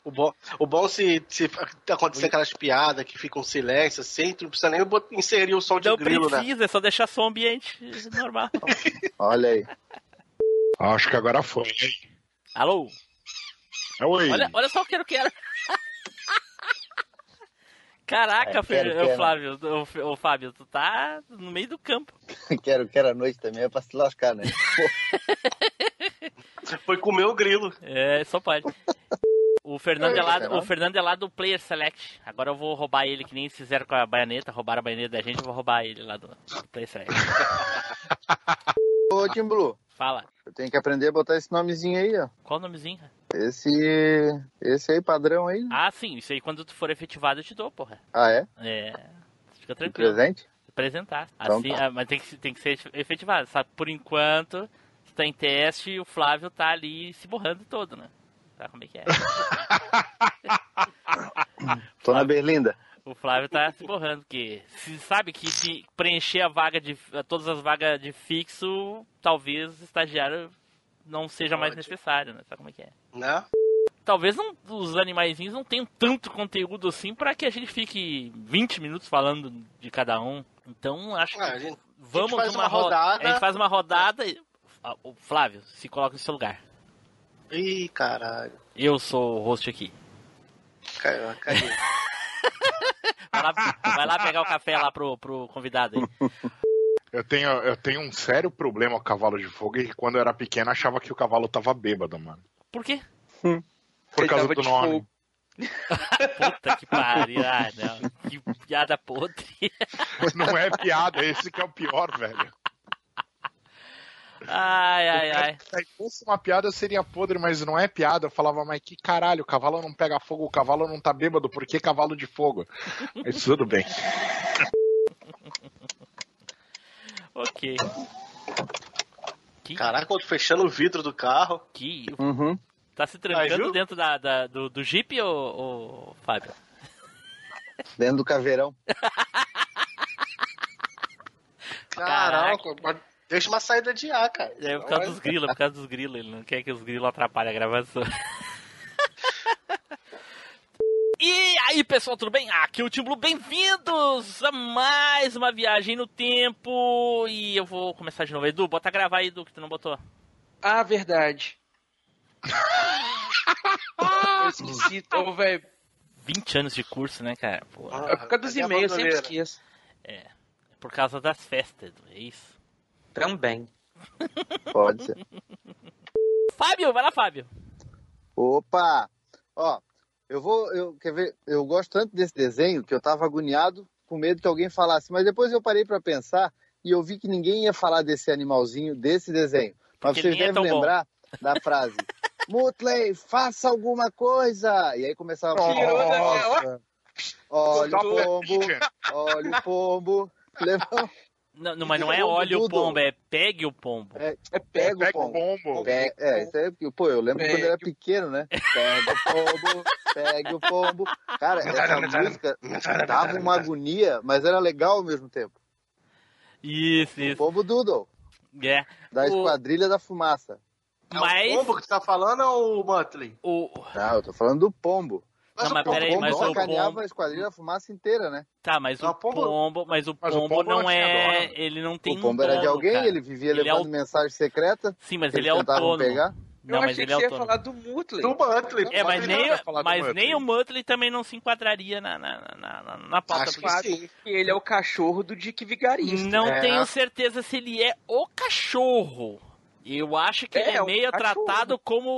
O bom, o bom se, se acontecer aquelas piadas que ficam um silêncio assim, tu não precisa nem inserir o som de Não grilo, né? precisa, é só deixar som ambiente normal. Olha aí. Acho que agora foi. Alô? Oi. Olha, olha só o que eu quero. Caraca, É, quero, quero. Flávio, ô, ô, Fábio, tu tá no meio do campo. quero, quero a noite também, é pra se lascar, né? Foi comer o grilo. É, só pode. O Fernando, é lá, Será? o Fernando é lá do Player Select. Agora eu vou roubar ele, que nem eles fizeram com a baianeta. Roubaram a baianeta da gente, eu vou roubar ele lá do, do Player Select. Ô, Tim Blue, Fala. eu tenho que aprender a botar esse nomezinho aí, ó. Qual o nomezinho? Esse. Esse aí, padrão aí. Ah, sim, isso aí quando tu for efetivado eu te dou, porra. Ah, é? É. Fica tranquilo. presente? Apresentar. Então Assim, tá. ah, mas tem que, tem que ser efetivado. Sabe, por enquanto, tu tá em teste e o Flávio tá ali se borrando todo, né? Sabe como é que é? Tô na Berlinda. O Flávio tá se borrando, porque se sabe que se preencher a vaga de todas as vagas de fixo, talvez o estagiário não seja mais necessário, né? Sabe como é que é? Né? Talvez não- os animaizinhos não tenham tanto conteúdo assim pra que a gente fique 20 minutos falando de cada um. Então acho que Ah, a gente- vamos faz numa uma ro- rodada. A gente faz uma rodada e. Ah, O Flávio, se coloca no seu lugar. Ih, caralho. Eu sou o host aqui. Caiu, caiu. Vai lá, vai lá pegar o café lá pro, pro convidado aí. Eu tenho, eu tenho um sério problema com cavalo de fogo e quando eu era pequeno achava que o cavalo tava bêbado, mano. Por quê? Por Ele causa do nome. fogo. Puta que pariu. Ah, não. Que piada podre. Não é piada, esse que é o pior, velho. Ai, ai, ai. Se fosse uma piada, seria podre, mas não é piada. Eu falava, mas que caralho, o cavalo não pega fogo, o cavalo não tá bêbado, por que cavalo de fogo? Mas tudo bem. Ok. Caraca, eu tô fechando o vidro do carro. Que. Uhum. Tá se trancando viu? dentro da, da- do, do Jeep, ô, ô, Fábio? Dentro do caveirão. Caraca, mas deixa uma saída de ar, cara. É por causa dos grilos, é por causa dos grilos. Ele não quer que os grilos atrapalhem a gravação. E aí, pessoal, tudo bem? Aqui é o Tim Blue, bem-vindos a mais uma viagem no tempo. E eu vou começar de novo. Edu, bota a gravar aí, Edu, que tu não botou. Ah, verdade. eu esqueci, então, velho. 20 anos de curso, né, cara? Pô, É por causa dos e-mails, eu sempre esqueço. é por causa das festas, Edu, é isso. Também. Pode ser. Fábio, vai lá, Fábio. Opa! Ó, eu vou. Eu, quer ver? Eu gosto tanto desse desenho que eu tava agoniado, com medo que alguém falasse. Mas depois eu parei pra pensar e eu vi que ninguém ia falar desse animalzinho, desse desenho. Mas Porque vocês é devem bom. lembrar da frase. Mutley, faça alguma coisa! E aí começava a Nossa, Olha o pombo, olha o pombo. Levou. Não, não, mas não é Pombo olhe o pombo, é pegue o pombo. É, É pega pega Pega o o pombo. bombo. Pe- É, isso aí, pô, eu lembro Pegue quando eu era pequeno, né? Pega o pombo, pegue o pombo. Cara, essa música dava uma agonia, mas era legal ao mesmo tempo. Isso, O isso. pombo Doodle, É. da O- Esquadrilha da Fumaça. É Mas o pombo que tu tá falando ou o Muttley? o. Não, eu tô falando do pombo. Não, o mas pombo- peraí, pombo mas o sacaneava pombo- a Esquadrilha da Fumaça inteira, né? Tá, mas Não, o pombo- pombo, mas o Mas o pombo pombo não eu achei é, adoro. ele não tem o pombo um era de dono, alguém, cara. ele vivia Ele é levando o- mensagem secreta. Sim, mas que ele é autônomo. pegar. Não, eu mas achei ele que é você ia autônomo. falar do Mutley. Do Muttley. É, mas nem, não vai falar do mas nem o Muttley também não se enquadraria na, na, na, na, na pauta Acho que sim. que ele é o cachorro do Dick Vigarista. Não É. tenho certeza se ele é o cachorro. Eu acho que É, ele é o meio cachorro. tratado como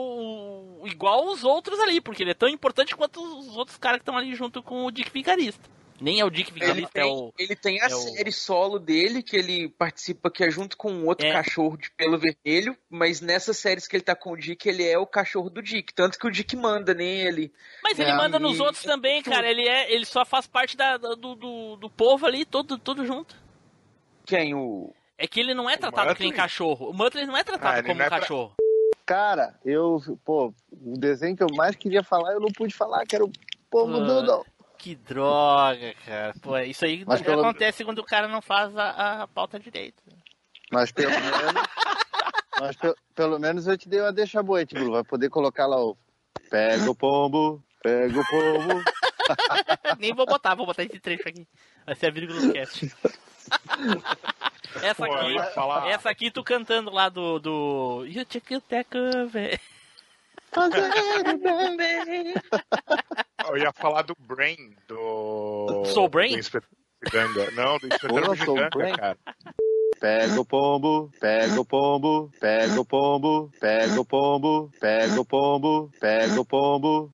o- igual os outros ali, porque ele é tão importante quanto os outros caras que estão ali junto com o Dick Vigarista. Nem é o Dick Ele Vigarista, é tem, o. ele tem a é o- série solo dele, que ele participa, que é junto com um outro É. cachorro de pelo vermelho, mas nessas séries que ele tá com o Dick, ele é o cachorro do Dick. Tanto que o Dick manda nele. Mas ele É, manda nos e- outros também, cara. Ele é, ele só faz parte da, do, do, do povo ali, todo, todo junto. Quem? O. É que ele não é tratado que nem Muttley? cachorro. O Muttley não é tratado Ah, como um é cachorro. Cara, eu, pô, o desenho que eu mais queria falar, eu não pude falar, que era o pombo Ah. Doodle. Que droga, cara. Pô, isso aí Mas pelo- acontece quando o cara não faz a, a pauta direito. Mas pelo menos. mas pe- pelo menos eu te dei uma deixa boa, Tibulu. Vai poder colocar lá o. Pega o pombo, pega o pombo. Nem vou botar, vou botar esse trecho aqui. Vai ser a vírgula do cast. Essa Pô, aqui, falar- essa aqui tu cantando lá do. do... You check it, that cover. Eu ia falar do Brain, do. Soul Brain? Do Ganga. Não, do Inspetor Porra, Soul Ganga, Brain? cara. Pega o pombo, pega o pombo, pega o pombo, pega o pombo, pega o pombo, pega o pombo.